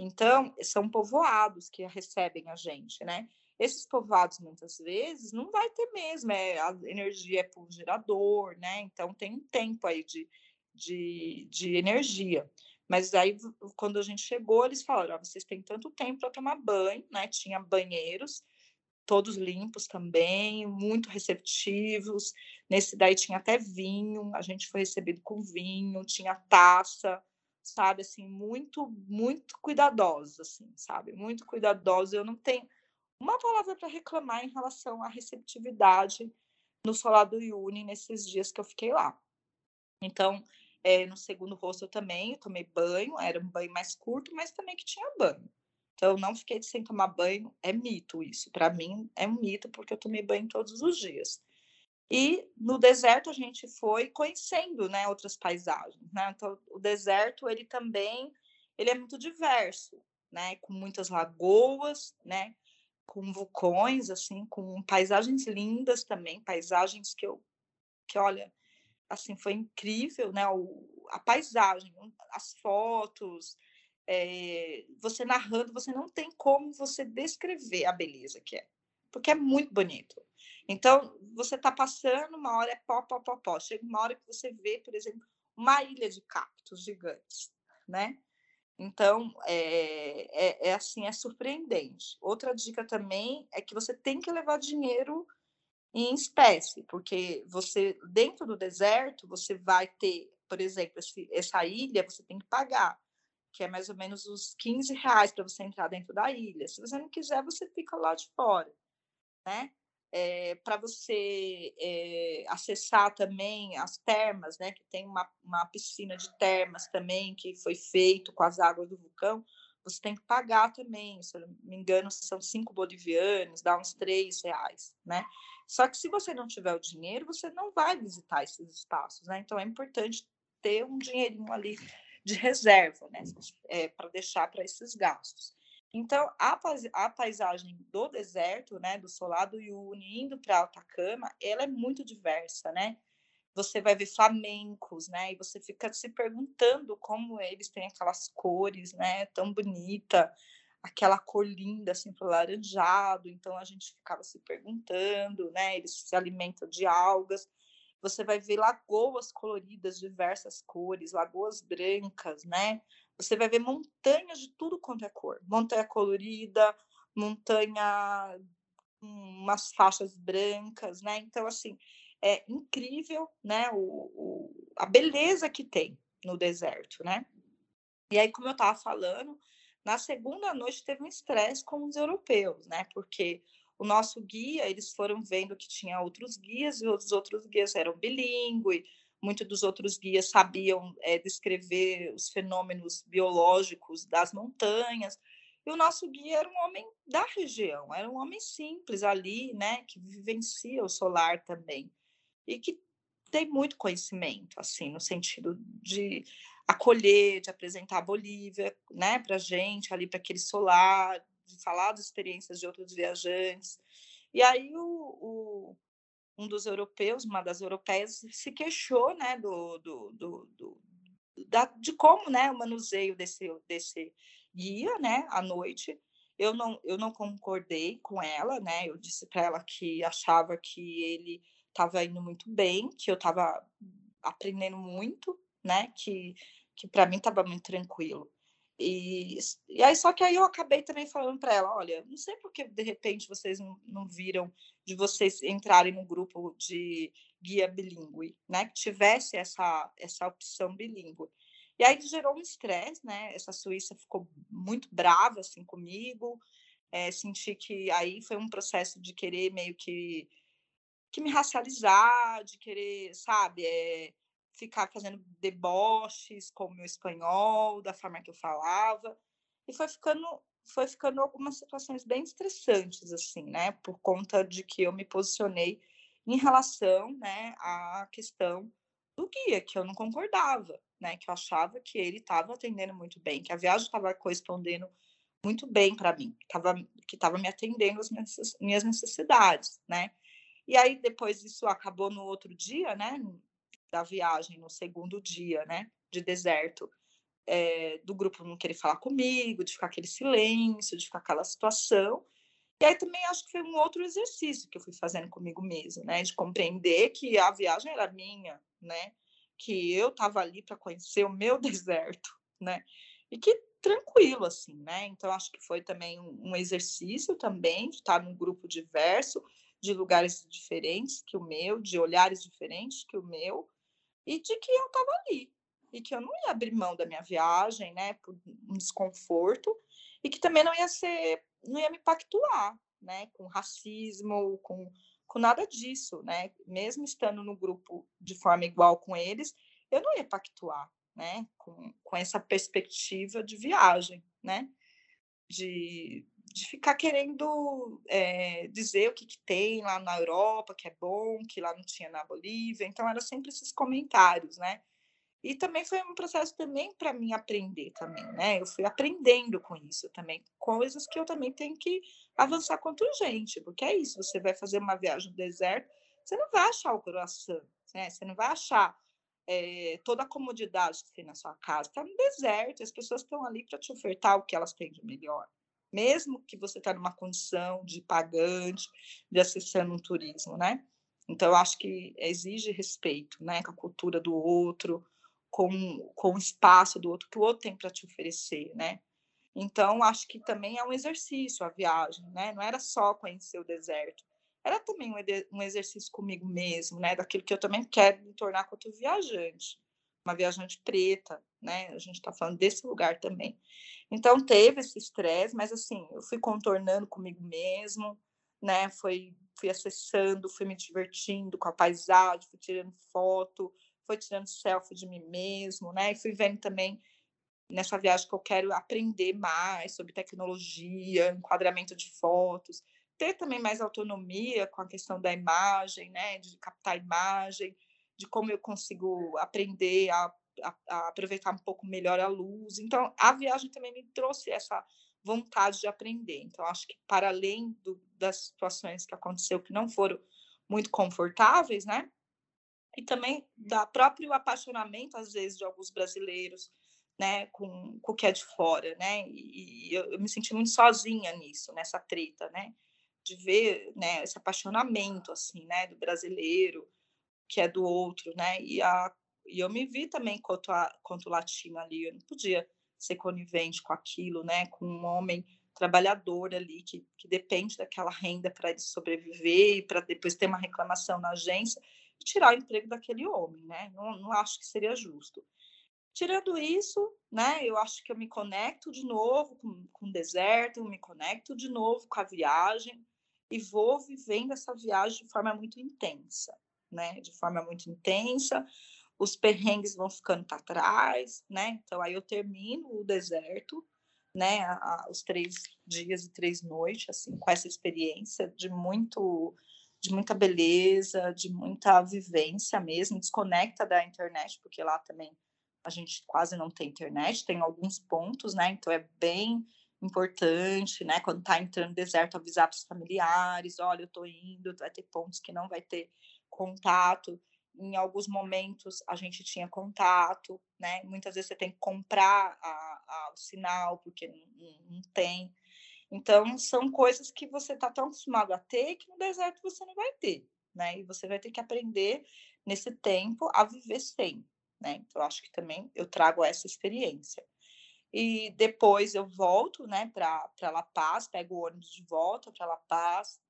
Então, são povoados que recebem a gente, né? Esses povoados, muitas vezes, não vai ter mesmo, é, a energia é por gerador, né? Então, tem um tempo aí de, de, de energia. Mas aí, quando a gente chegou, eles falaram: oh, vocês têm tanto tempo para tomar banho, né? Tinha banheiros, todos limpos também, muito receptivos. Nesse daí tinha até vinho, a gente foi recebido com vinho, tinha taça, sabe, assim, muito, muito cuidadosos, assim, sabe, muito cuidadosos. Eu não tenho uma palavra para reclamar em relação à receptividade no Solar do Uni nesses dias que eu fiquei lá. Então, é, no segundo rosto eu também eu tomei banho, era um banho mais curto, mas também que tinha banho. Então, eu não fiquei sem tomar banho, é mito isso. Para mim, é um mito, porque eu tomei banho todos os dias. E no deserto a gente foi conhecendo, né, outras paisagens, né? Então, o deserto ele também ele é muito diverso, né, com muitas lagoas, né, com vulcões assim, com paisagens lindas também, paisagens que eu que olha, assim, foi incrível, né, o, a paisagem, as fotos, é, você narrando, você não tem como você descrever a beleza que é, porque é muito bonito. Então, você está passando, uma hora é pó, pó, pó, pó. Chega uma hora que você vê, por exemplo, uma ilha de cactos gigantes, né? Então, é, é, é, assim, é surpreendente. Outra dica também é que você tem que levar dinheiro em espécie, porque você, dentro do deserto, você vai ter, por exemplo, esse, essa ilha, você tem que pagar, que é mais ou menos uns 15 reais para você entrar dentro da ilha. Se você não quiser, você fica lá de fora, né? É, para você é, acessar também as termas, né, que tem uma, uma piscina de termas também que foi feito com as águas do vulcão, você tem que pagar também, se eu não me engano, são cinco bolivianos, dá uns três reais, né? Só que se você não tiver o dinheiro, você não vai visitar esses espaços, né? Então é importante ter um dinheirinho ali de reserva, né? É, para deixar para esses gastos. Então, a, a paisagem do deserto, né, do Solado Uyuni, indo para Atacama, ela é muito diversa, né? Você vai ver flamencos, né? E você fica se perguntando como eles têm aquelas cores, né? Tão bonita, aquela cor linda, assim, pro laranjado. Então, a gente ficava se perguntando, né? Eles se alimentam de algas. Você vai ver lagoas coloridas, diversas cores, lagoas brancas, né? Você vai ver montanhas de tudo quanto é cor. Montanha colorida, montanha umas faixas brancas, né? Então, assim, é incrível, né? O, o, a beleza que tem no deserto, né? E aí, como eu estava falando, na segunda noite teve um estresse com os europeus, né? Porque o nosso guia, eles foram vendo que tinha outros guias e os outros guias eram bilíngue, muitos dos outros guias sabiam é, descrever os fenômenos biológicos das montanhas. E o nosso guia era um homem da região, era um homem simples ali, né, que vivencia o solar também e que tem muito conhecimento, assim, no sentido de acolher, de apresentar a Bolívia, né, para gente ali para aquele solar, de falar das experiências de outros viajantes. E aí o, o um dos europeus, uma das europeias, se queixou, né, do, do, do, do da, de como, né, o manuseio desse, desse guia, né, à noite. Eu não, eu não concordei com ela, né, eu disse para ela que achava que ele estava indo muito bem, que eu estava aprendendo muito, né, que, que para mim estava muito tranquilo. E, e aí, só que aí eu acabei também falando para ela: olha, não sei porque de repente vocês não, não viram de vocês entrarem no grupo de guia bilíngue, né? Que tivesse essa, essa opção bilíngue. E aí gerou um estresse, né? Essa Suíça ficou muito brava assim comigo. É, senti que aí foi um processo de querer meio que, que me racializar, de querer, sabe, é, ficar fazendo deboches com o meu espanhol, da forma que eu falava. E foi ficando foi ficando algumas situações bem estressantes assim, né, por conta de que eu me posicionei em relação, né, à questão do guia, que eu não concordava, né, que eu achava que ele estava atendendo muito bem, que a viagem estava correspondendo muito bem para mim, tava, que estava me atendendo as minhas necessidades, né. E aí depois isso acabou no outro dia, né, da viagem, no segundo dia, né, de deserto, é, do grupo não querer falar comigo, de ficar aquele silêncio, de ficar aquela situação. E aí também acho que foi um outro exercício que eu fui fazendo comigo mesmo, né, de compreender que a viagem era minha, né, que eu estava ali para conhecer o meu <laughs> deserto, né, e que tranquilo assim, né. Então acho que foi também um exercício também de estar num grupo diverso, de lugares diferentes que o meu, de olhares diferentes que o meu, e de que eu estava ali e que eu não ia abrir mão da minha viagem, né, por um desconforto e que também não ia ser, não ia me pactuar, né, com racismo, com com nada disso, né? Mesmo estando no grupo de forma igual com eles, eu não ia pactuar, né, com, com essa perspectiva de viagem, né? De, de ficar querendo é, dizer o que, que tem lá na Europa, que é bom, que lá não tinha na Bolívia. Então, era sempre esses comentários, né? E também foi um processo também para mim aprender também, né? Eu fui aprendendo com isso também, coisas que eu também tenho que avançar quanto gente, porque é isso, você vai fazer uma viagem no deserto, você não vai achar o coração, né? Você não vai achar é, toda a comodidade que tem na sua casa. Está no deserto, as pessoas estão ali para te ofertar o que elas têm de melhor mesmo que você está numa condição de pagante, de acessando um turismo, né? Então, eu acho que exige respeito, né, com a cultura do outro, com, com o espaço do outro, que o outro tem para te oferecer, né? Então, acho que também é um exercício a viagem, né? Não era só conhecer o deserto, era também um, exercício comigo mesmo, né? Daquilo que eu também quero me tornar quanto viajante, uma viajante preta, né? A gente está falando desse lugar também. Então teve esse estresse, mas assim, eu fui contornando comigo mesmo, né? Foi, fui acessando, fui me divertindo com a paisagem, fui tirando foto, fui tirando selfie de mim mesmo, né? E fui vendo também nessa viagem que eu quero aprender mais sobre tecnologia, enquadramento de fotos, ter também mais autonomia com a questão da imagem, né? De captar imagem, de como eu consigo aprender a a, a aproveitar um pouco melhor a luz. Então, a viagem também me trouxe essa vontade de aprender. Então, acho que para além do, das situações que aconteceu que não foram muito confortáveis, né? E também da próprio apaixonamento, às vezes, de alguns brasileiros, né, com, com o que é de fora, né? E, e eu, eu, me senti muito sozinha nisso, nessa treta, né? De ver, né, esse apaixonamento, assim, né, do brasileiro, que é do outro, né? E a e eu me vi também quanto, a, quanto latina ali, eu não podia ser conivente com aquilo, né? Com um homem trabalhador ali que, que depende daquela renda para ele sobreviver e para depois ter uma reclamação na agência tirar o emprego daquele homem, né? Não, não acho que seria justo. Tirando isso, né, eu acho que eu me conecto de novo com, com o deserto, me conecto de novo com a viagem. e vou vivendo essa viagem de forma muito intensa, né? De forma muito intensa, os perrengues vão ficando para trás, né? Então aí eu termino o deserto, né? A, a, os três dias e três noites, assim, com essa experiência de muito, de muita beleza, de muita vivência mesmo, desconecta da internet, porque lá também a gente quase não tem internet, tem alguns pontos, né? Então é bem importante, né? Quando tá entrando deserto, avisar para os familiares, olha, eu tô indo, vai ter pontos que não vai ter contato. Em alguns momentos a gente tinha contato, né? Muitas vezes você tem que comprar a, a, o sinal, porque não, não, tem. Então, são coisas que você está tão acostumado a ter que no deserto você não vai ter, né? E você vai ter que aprender nesse tempo a viver sem, né? Então, acho que também eu trago essa experiência. E depois eu volto, né, para La Paz, pego o ônibus de volta para La Paz.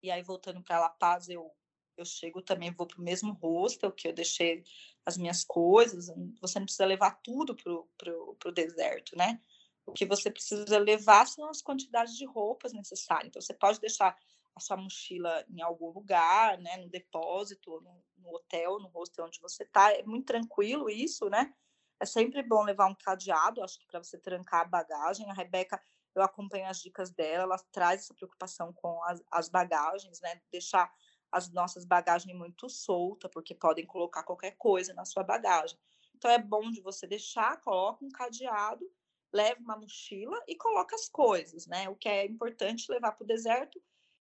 E aí, voltando para La Paz, eu, eu chego também, vou para o mesmo hostel que eu deixei as minhas coisas. Você não precisa levar tudo para o deserto, né? O que você precisa levar são as quantidades de roupas necessárias. Então, você pode deixar a sua mochila em algum lugar, né, no depósito, no, no hotel, no hostel onde você está. É muito tranquilo isso, né? É sempre bom levar um cadeado, acho que para você trancar a bagagem. A Rebeca, eu acompanho as dicas dela, ela traz essa preocupação com as, as bagagens, né? Deixar as nossas bagagens muito solta, porque podem colocar qualquer coisa na sua bagagem. Então é bom de você deixar, coloca um cadeado, leva uma mochila e coloca as coisas, né? O que é importante levar para o deserto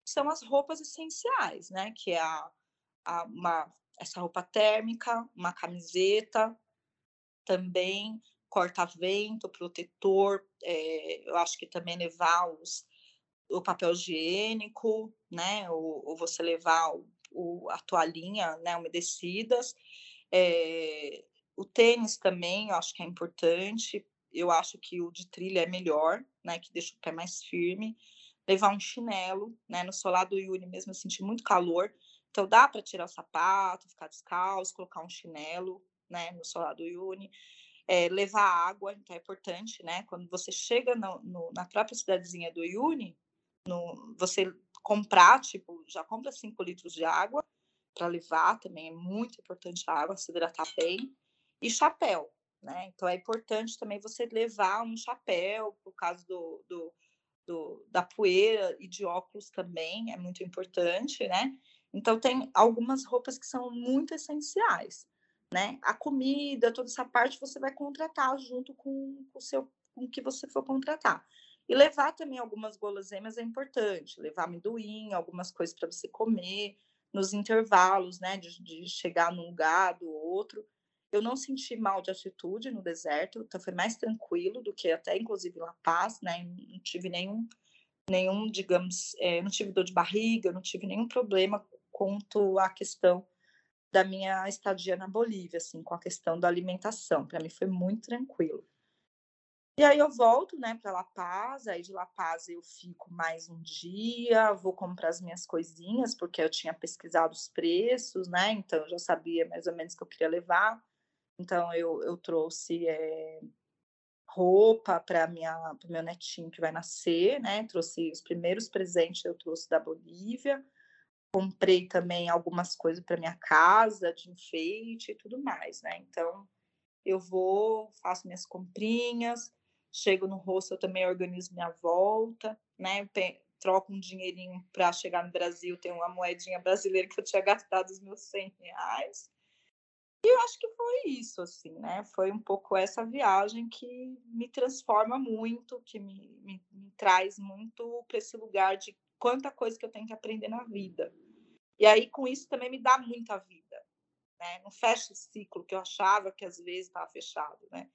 são as roupas essenciais, né? Que é a, a, uma, essa roupa térmica, uma camiseta, também corta-vento, protetor, é, eu acho que também levar os, o papel higiênico, né, ou, ou você levar o, o, a toalhinha, né, umedecidas, é, o tênis também, eu acho que é importante, eu acho que o de trilha é melhor, né, que deixa o pé mais firme, levar um chinelo, né, no solar do Yuri mesmo eu senti muito calor, então dá para tirar o sapato, ficar descalço, colocar um chinelo, né, no solar do Yuni, é, levar água, então é importante, né, quando você chega no, no, na própria cidadezinha do Yuni, você comprar, tipo, já compra 5 litros de água para levar, também é muito importante a água, se hidratar bem, e chapéu, né, então é importante também você levar um chapéu, por causa do, do, do da poeira e de óculos também, é muito importante, né, então tem algumas roupas que são muito essenciais né? A comida, toda essa parte você vai contratar junto com, com o seu com que você for contratar. E levar também algumas guloseimas é importante, levar amendoim, algumas coisas para você comer nos intervalos, né, de, de, chegar num lugar do outro. Eu não senti mal de atitude no deserto, então foi mais tranquilo do que até inclusive La Paz, né? Não tive nenhum nenhum, digamos, é, não tive dor de barriga, não tive nenhum problema quanto à questão da minha estadia na Bolívia, assim, com a questão da alimentação. Para mim foi muito tranquilo. E aí eu volto, né, para La Paz, aí de La Paz eu fico mais um dia, vou comprar as minhas coisinhas, porque eu tinha pesquisado os preços, né, então eu já sabia mais ou menos que eu queria levar. Então eu, eu trouxe é, roupa para o meu netinho que vai nascer, né, trouxe os primeiros presentes eu trouxe da Bolívia, comprei também algumas coisas para minha casa, de enfeite e tudo mais, né? Então, eu vou, faço minhas comprinhas, chego no rosto, eu também organizo minha volta, né? Troco um dinheirinho para chegar no Brasil, tem uma moedinha brasileira que eu tinha gastado os meus 100 reais. E eu acho que foi isso, assim, né? Foi um pouco essa viagem que me transforma muito, que me, me, me traz muito para esse lugar de quanta coisa que eu tenho que aprender na vida. E aí, com isso, também me dá muita vida. Né? Não fecha o ciclo que eu achava que às vezes estava fechado, né?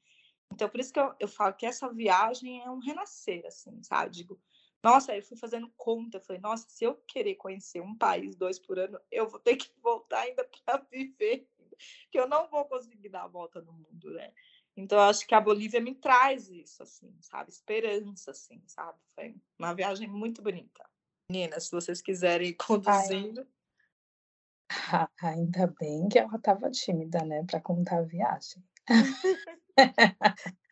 Então, por isso que eu, eu falo que essa viagem é um renascer, assim, sabe? Digo, nossa, eu fui fazendo conta, falei, nossa, se eu querer conhecer um país, dois por ano, eu vou ter que voltar ainda para viver, <laughs> que eu não vou conseguir dar a volta no mundo, né? Então, eu acho que a Bolívia me traz isso, assim, sabe? Esperança, assim, sabe? Foi uma viagem muito bonita. Meninas, se vocês quiserem ir <laughs> conduzindo. Ai, ainda bem que ela estava tímida, né, para contar a viagem. <laughs>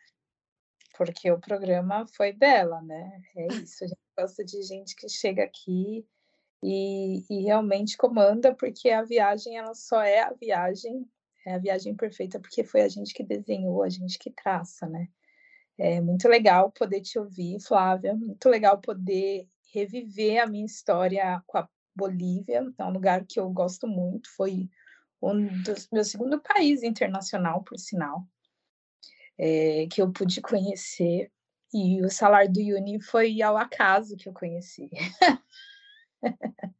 porque o programa foi dela, né? É isso, a gente gosta de gente que chega aqui e, e realmente comanda, porque a viagem ela só é a viagem, é a viagem perfeita, porque foi a gente que desenhou, a gente que traça, né? É muito legal poder te ouvir, Flávia, muito legal poder reviver a minha história com a Bolívia, é um lugar que eu gosto muito, foi um dos meu segundo país internacional, por sinal, é, que eu pude conhecer, e o salário do Uni foi ao acaso que eu conheci. <laughs> <laughs>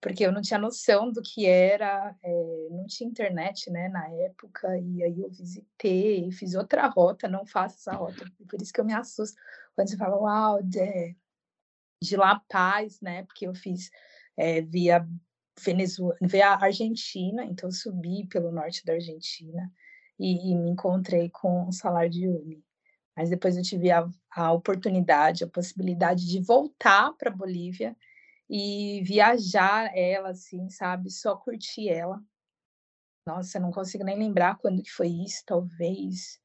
porque eu não tinha noção do que era, é, não tinha internet, né, na época, e aí eu visitei, fiz outra rota, não faço essa rota, por isso que eu me assusto quando você fala, uau, de, de La Paz, né, porque eu fiz é, via Venezuela, via Argentina, então subi pelo norte da Argentina e, e me encontrei com o salário de Uni. Mas depois eu tive a, a oportunidade, a possibilidade de voltar para Bolívia e viajar ela, assim, sabe? Só curtir ela. Nossa, não consigo nem lembrar quando que foi isso, talvez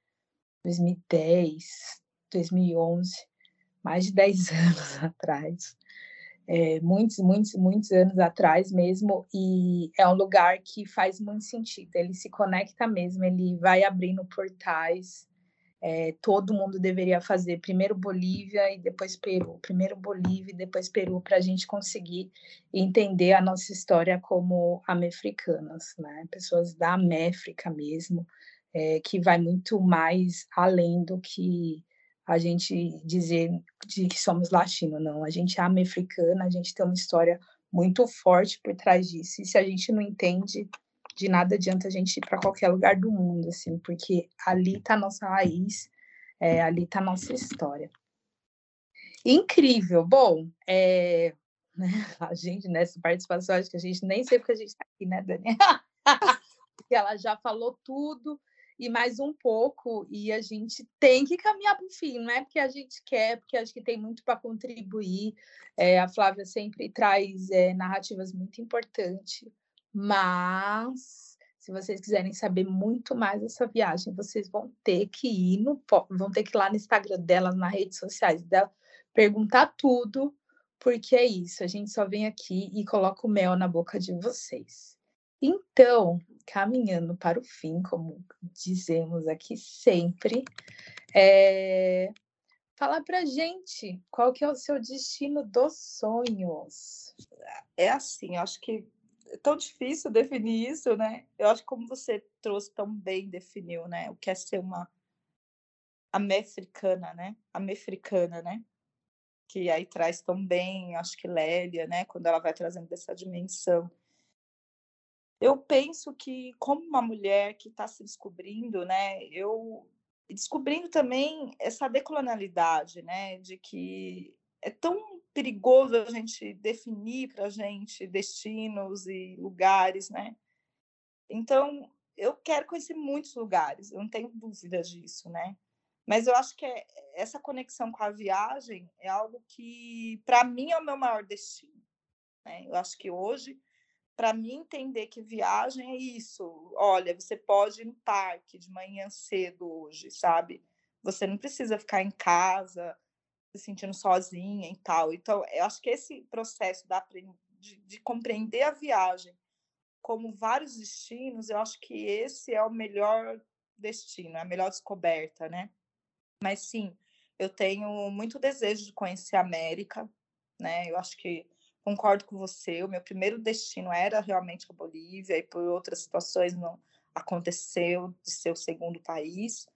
2010, 2011, mais de 10 <laughs> anos atrás. É, muitos, muitos, muitos anos atrás mesmo, e é um lugar que faz muito sentido. Ele se conecta mesmo, ele vai abrindo portais é, todo mundo deveria fazer primeiro Bolívia e depois Peru, primeiro Bolívia e depois Peru, para a gente conseguir entender a nossa história como amefricanas, né? pessoas da Améfrica mesmo, é, que vai muito mais além do que a gente dizer de que somos latinos, não. A gente é amefricana, a gente tem uma história muito forte por trás disso, e se a gente não entende de nada adianta a gente ir para qualquer lugar do mundo, assim, porque ali está a nossa raiz, é, ali está a nossa história. Incrível. Bom, é, né, <laughs> a gente nessa participação, acho que a gente nem sei porque a gente está aqui, né, Dani? <laughs> porque ela já falou tudo e mais um pouco, e a gente tem que caminhar para o fim, não é porque a gente quer, porque acho que tem muito para contribuir. É, a Flávia sempre traz é, narrativas muito importantes mas se vocês quiserem saber muito mais dessa viagem, vocês vão ter que ir no vão ter que ir lá no Instagram dela, nas redes sociais dela, perguntar tudo, porque é isso, a gente só vem aqui e coloca o mel na boca de vocês. Então, caminhando para o fim, como dizemos aqui sempre, é... fala pra gente qual que é o seu destino dos sonhos. É assim, acho que é tão difícil definir isso, né? Eu acho que como você trouxe tão bem, definiu, né? O que é ser uma amefricana, né? Amefricana, né? Que aí traz tão bem, acho que Lélia, né? Quando ela vai trazendo dessa dimensão. Eu penso que como uma mulher que está se descobrindo, né? Eu descobrindo também essa decolonialidade, né? De que é tão perigoso a gente definir para a gente destinos e lugares, né? Então, eu quero conhecer muitos lugares, eu não tenho dúvida disso, né? Mas eu acho que é, essa conexão com a viagem é algo que, para mim, é o meu maior destino. Né? Eu acho que hoje, para mim, entender que viagem é isso. Olha, você pode ir no parque de manhã cedo hoje, sabe? Você não precisa ficar em casa se sentindo sozinha e tal. Então, eu acho que esse processo da, de, de compreender a viagem como vários destinos, eu acho que esse é o melhor destino, é a melhor descoberta, né? Mas sim, eu tenho muito desejo de conhecer a América, né? Eu acho que concordo com você, o meu primeiro destino era realmente a Bolívia e por outras situações não aconteceu de ser o segundo país,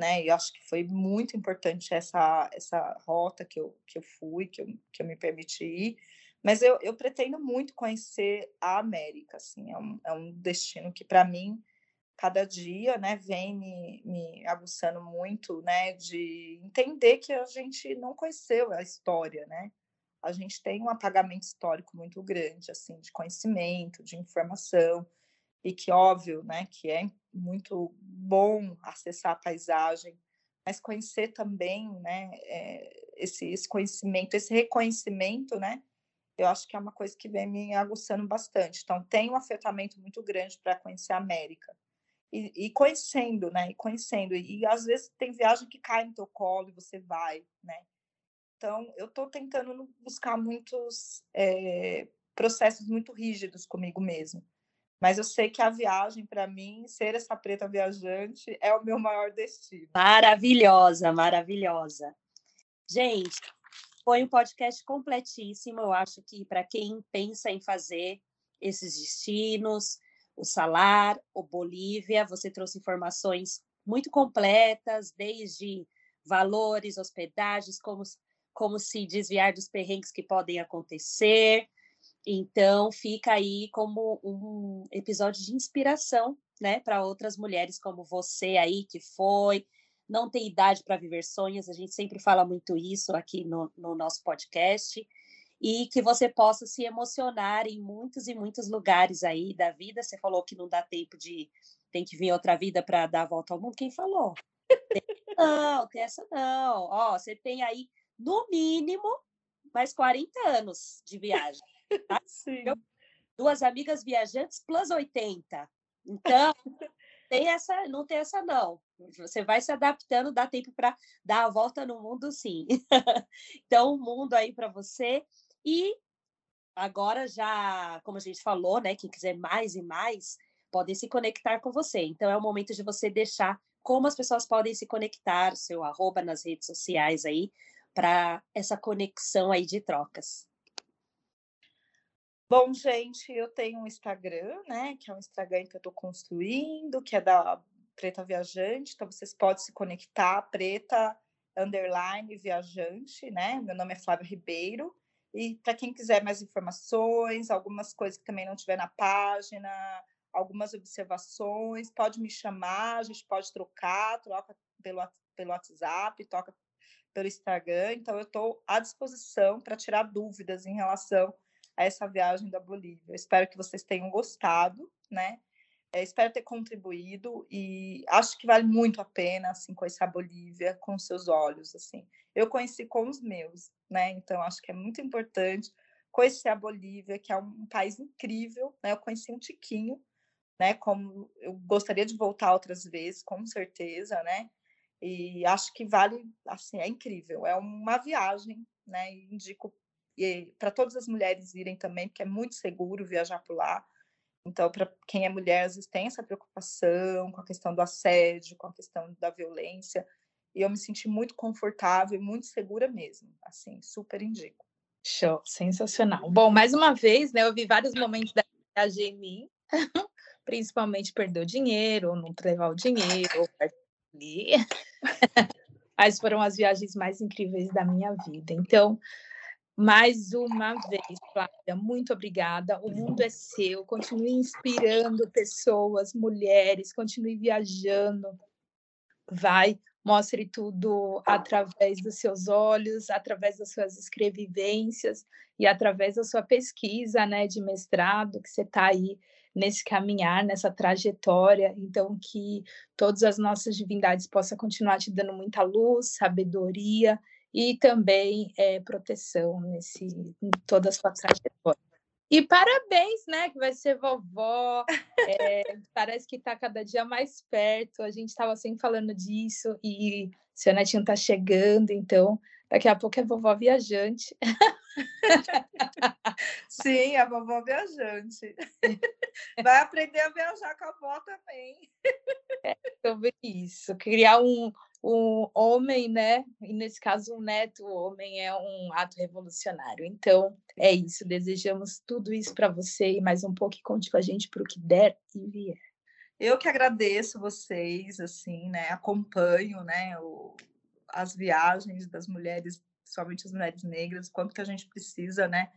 né? E acho que foi muito importante essa, essa rota que eu, que eu fui, que eu, que eu me permiti ir. Mas eu, eu pretendo muito conhecer a América, assim, é um, é um destino que, para mim, cada dia, né, vem me, me aguçando muito, né, de entender que a gente não conheceu a história, né? A gente tem um apagamento histórico muito grande, assim, de conhecimento, de informação, e que, óbvio, né, que é muito bom acessar a paisagem, mas conhecer também, né, é, esse, esse conhecimento, esse reconhecimento, né, eu acho que é uma coisa que vem me aguçando bastante. Então, tem um afetamento muito grande para conhecer a América. e, e conhecendo, né? E conhecendo. E, e, às vezes tem viagem que cai no teu colo e você vai, né? Então, eu estou tentando buscar muitos é, processos muito rígidos comigo mesmo. Mas eu sei que a viagem, para mim, ser essa preta viajante, é o meu maior destino. Maravilhosa, maravilhosa. Gente, foi um podcast completíssimo. Eu acho que para quem pensa em fazer esses destinos, o Salar, o Bolívia, você trouxe informações muito completas, desde valores, hospedagens, como, como se desviar dos perrengues que podem acontecer. Então, fica aí como um episódio de inspiração, né, para outras mulheres como você aí que foi, não tem idade para viver sonhos, a gente sempre fala muito isso aqui no, no nosso podcast, e que você possa se emocionar em muitos e muitos lugares aí da vida. Você falou que não dá tempo de tem que vir outra vida para dar a volta ao mundo. Quem falou? Não, tem essa não. Ó, você tem aí no mínimo mais 40 anos de viagem. Tá? Sim. Duas amigas viajantes plus 80. Então, tem essa, não tem essa não. Você vai se adaptando, dá tempo para dar a volta no mundo, sim. <laughs> então, o mundo aí para você. E agora já, como a gente falou, né, quem quiser mais e mais, podem se conectar com você. Então, é o momento de você deixar como as pessoas podem se conectar, seu arroba nas redes sociais aí, para essa conexão aí de trocas. Bom, gente, eu tenho um Instagram, né? Que é um Instagram que eu estou construindo, que é da Preta Viajante. Então, vocês podem se conectar, Preta Underline Viajante, né? Meu nome é Flávio Ribeiro. E para quem quiser mais informações, algumas coisas que também não tiver na página, algumas observações, pode me chamar, a gente pode trocar, troca pelo, pelo WhatsApp, toca pelo Instagram. Então, eu estou à disposição para tirar dúvidas em relação a essa viagem da Bolívia. Espero que vocês tenham gostado, né? É, espero ter contribuído e acho que vale muito a pena assim conhecer a Bolívia com seus olhos assim. Eu conheci com os meus, né? Então acho que é muito importante conhecer a Bolívia, que é um país incrível, né? Eu conheci um tiquinho, né? Como eu gostaria de voltar outras vezes, com certeza, né? E acho que vale, assim, é incrível. É uma viagem, né? Indico para todas as mulheres irem também, porque é muito seguro viajar por lá. Então, para quem é mulher, às vezes tem essa preocupação com a questão do assédio, com a questão da violência. E eu me senti muito confortável e muito segura mesmo. Assim, super indico. Show, sensacional. Bom, mais uma vez, né, eu vi vários momentos da viagem em mim, <laughs> principalmente perder o dinheiro, ou não levar o dinheiro, ou. <laughs> Mas foram as viagens mais incríveis da minha vida. Então, mais uma vez, Flávia, muito obrigada. O mundo é seu. Continue inspirando pessoas, mulheres, continue viajando. Vai, mostre tudo através dos seus olhos, através das suas escrevivências e através da sua pesquisa, né, de mestrado, que você está aí nesse caminhar, nessa trajetória. Então, que todas as nossas divindades possam continuar te dando muita luz, sabedoria e também é, proteção nesse em toda a sua trajetória. E parabéns, né? Que vai ser vovó. É, <laughs> parece que está cada dia mais perto. A gente estava sempre falando disso e seu netinho está chegando, então daqui a pouco é vovó viajante. <laughs> Sim, a vovó viajante. <laughs> Vai aprender a viajar com a avó também. É sobre isso. Criar um, um homem, né? E nesse caso, um neto homem é um ato revolucionário. Então, é isso. Desejamos tudo isso para você e mais um pouco e conte com a gente para o que der e vier. Eu que agradeço vocês, assim, né? Acompanho, né? O, as viagens das mulheres, principalmente as mulheres negras, quanto que a gente precisa, né?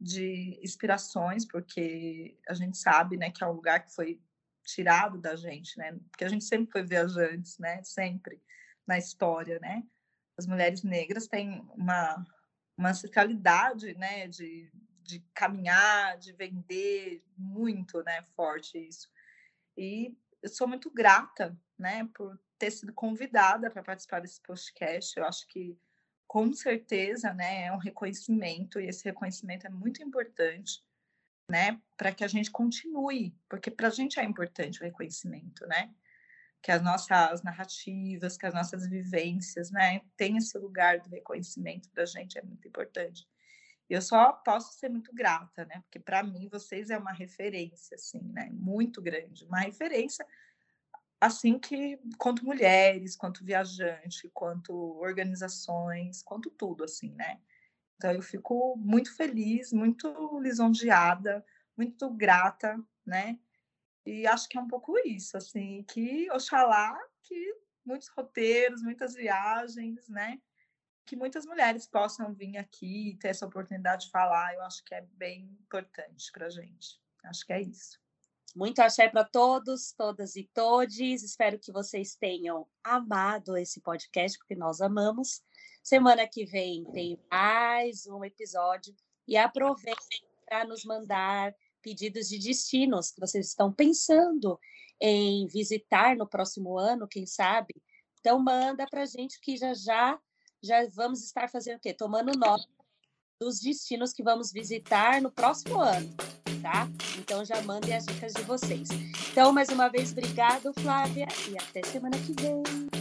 De inspirações, porque a gente sabe, né? Que é um lugar que foi tirado da gente, né? Porque a gente sempre foi viajantes, né? Sempre na história, né? As mulheres negras têm uma, uma ancestralidade, né? De, de caminhar, de vender, muito, né? Forte isso. E eu sou muito grata, né? Por ter sido convidada para participar desse podcast. Eu acho que, com certeza, né? É um reconhecimento e esse reconhecimento é muito importante né? Para que a gente continue, porque para a gente é importante o reconhecimento, né? Que as nossas narrativas, que as nossas vivências, né? Tem esse lugar do reconhecimento para a gente, é muito importante. Eu só posso ser muito grata, né? Porque para mim vocês é uma referência, assim, né? Muito grande, uma referência assim que quanto mulheres, quanto viajante, quanto organizações, quanto tudo, assim, né? Então eu fico muito feliz, muito lisonjeada, muito grata, né? E acho que é um pouco isso, assim, que oxalá que muitos roteiros, muitas viagens, né? Que muitas mulheres possam vir aqui e ter essa oportunidade de falar, eu acho que é bem importante para a gente. Acho que é isso. Muito axé para todos, todas e todes. Espero que vocês tenham amado esse podcast, porque nós amamos. Semana que vem tem mais um episódio e aproveitem para nos mandar pedidos de destinos que vocês estão pensando em visitar no próximo ano, quem sabe. Então manda para a gente que já já já vamos estar fazendo o quê? Tomando nota dos destinos que vamos visitar no próximo ano, tá? Então já mandem as dicas de vocês. Então, mais uma vez, obrigado, Flávia, e até semana que vem.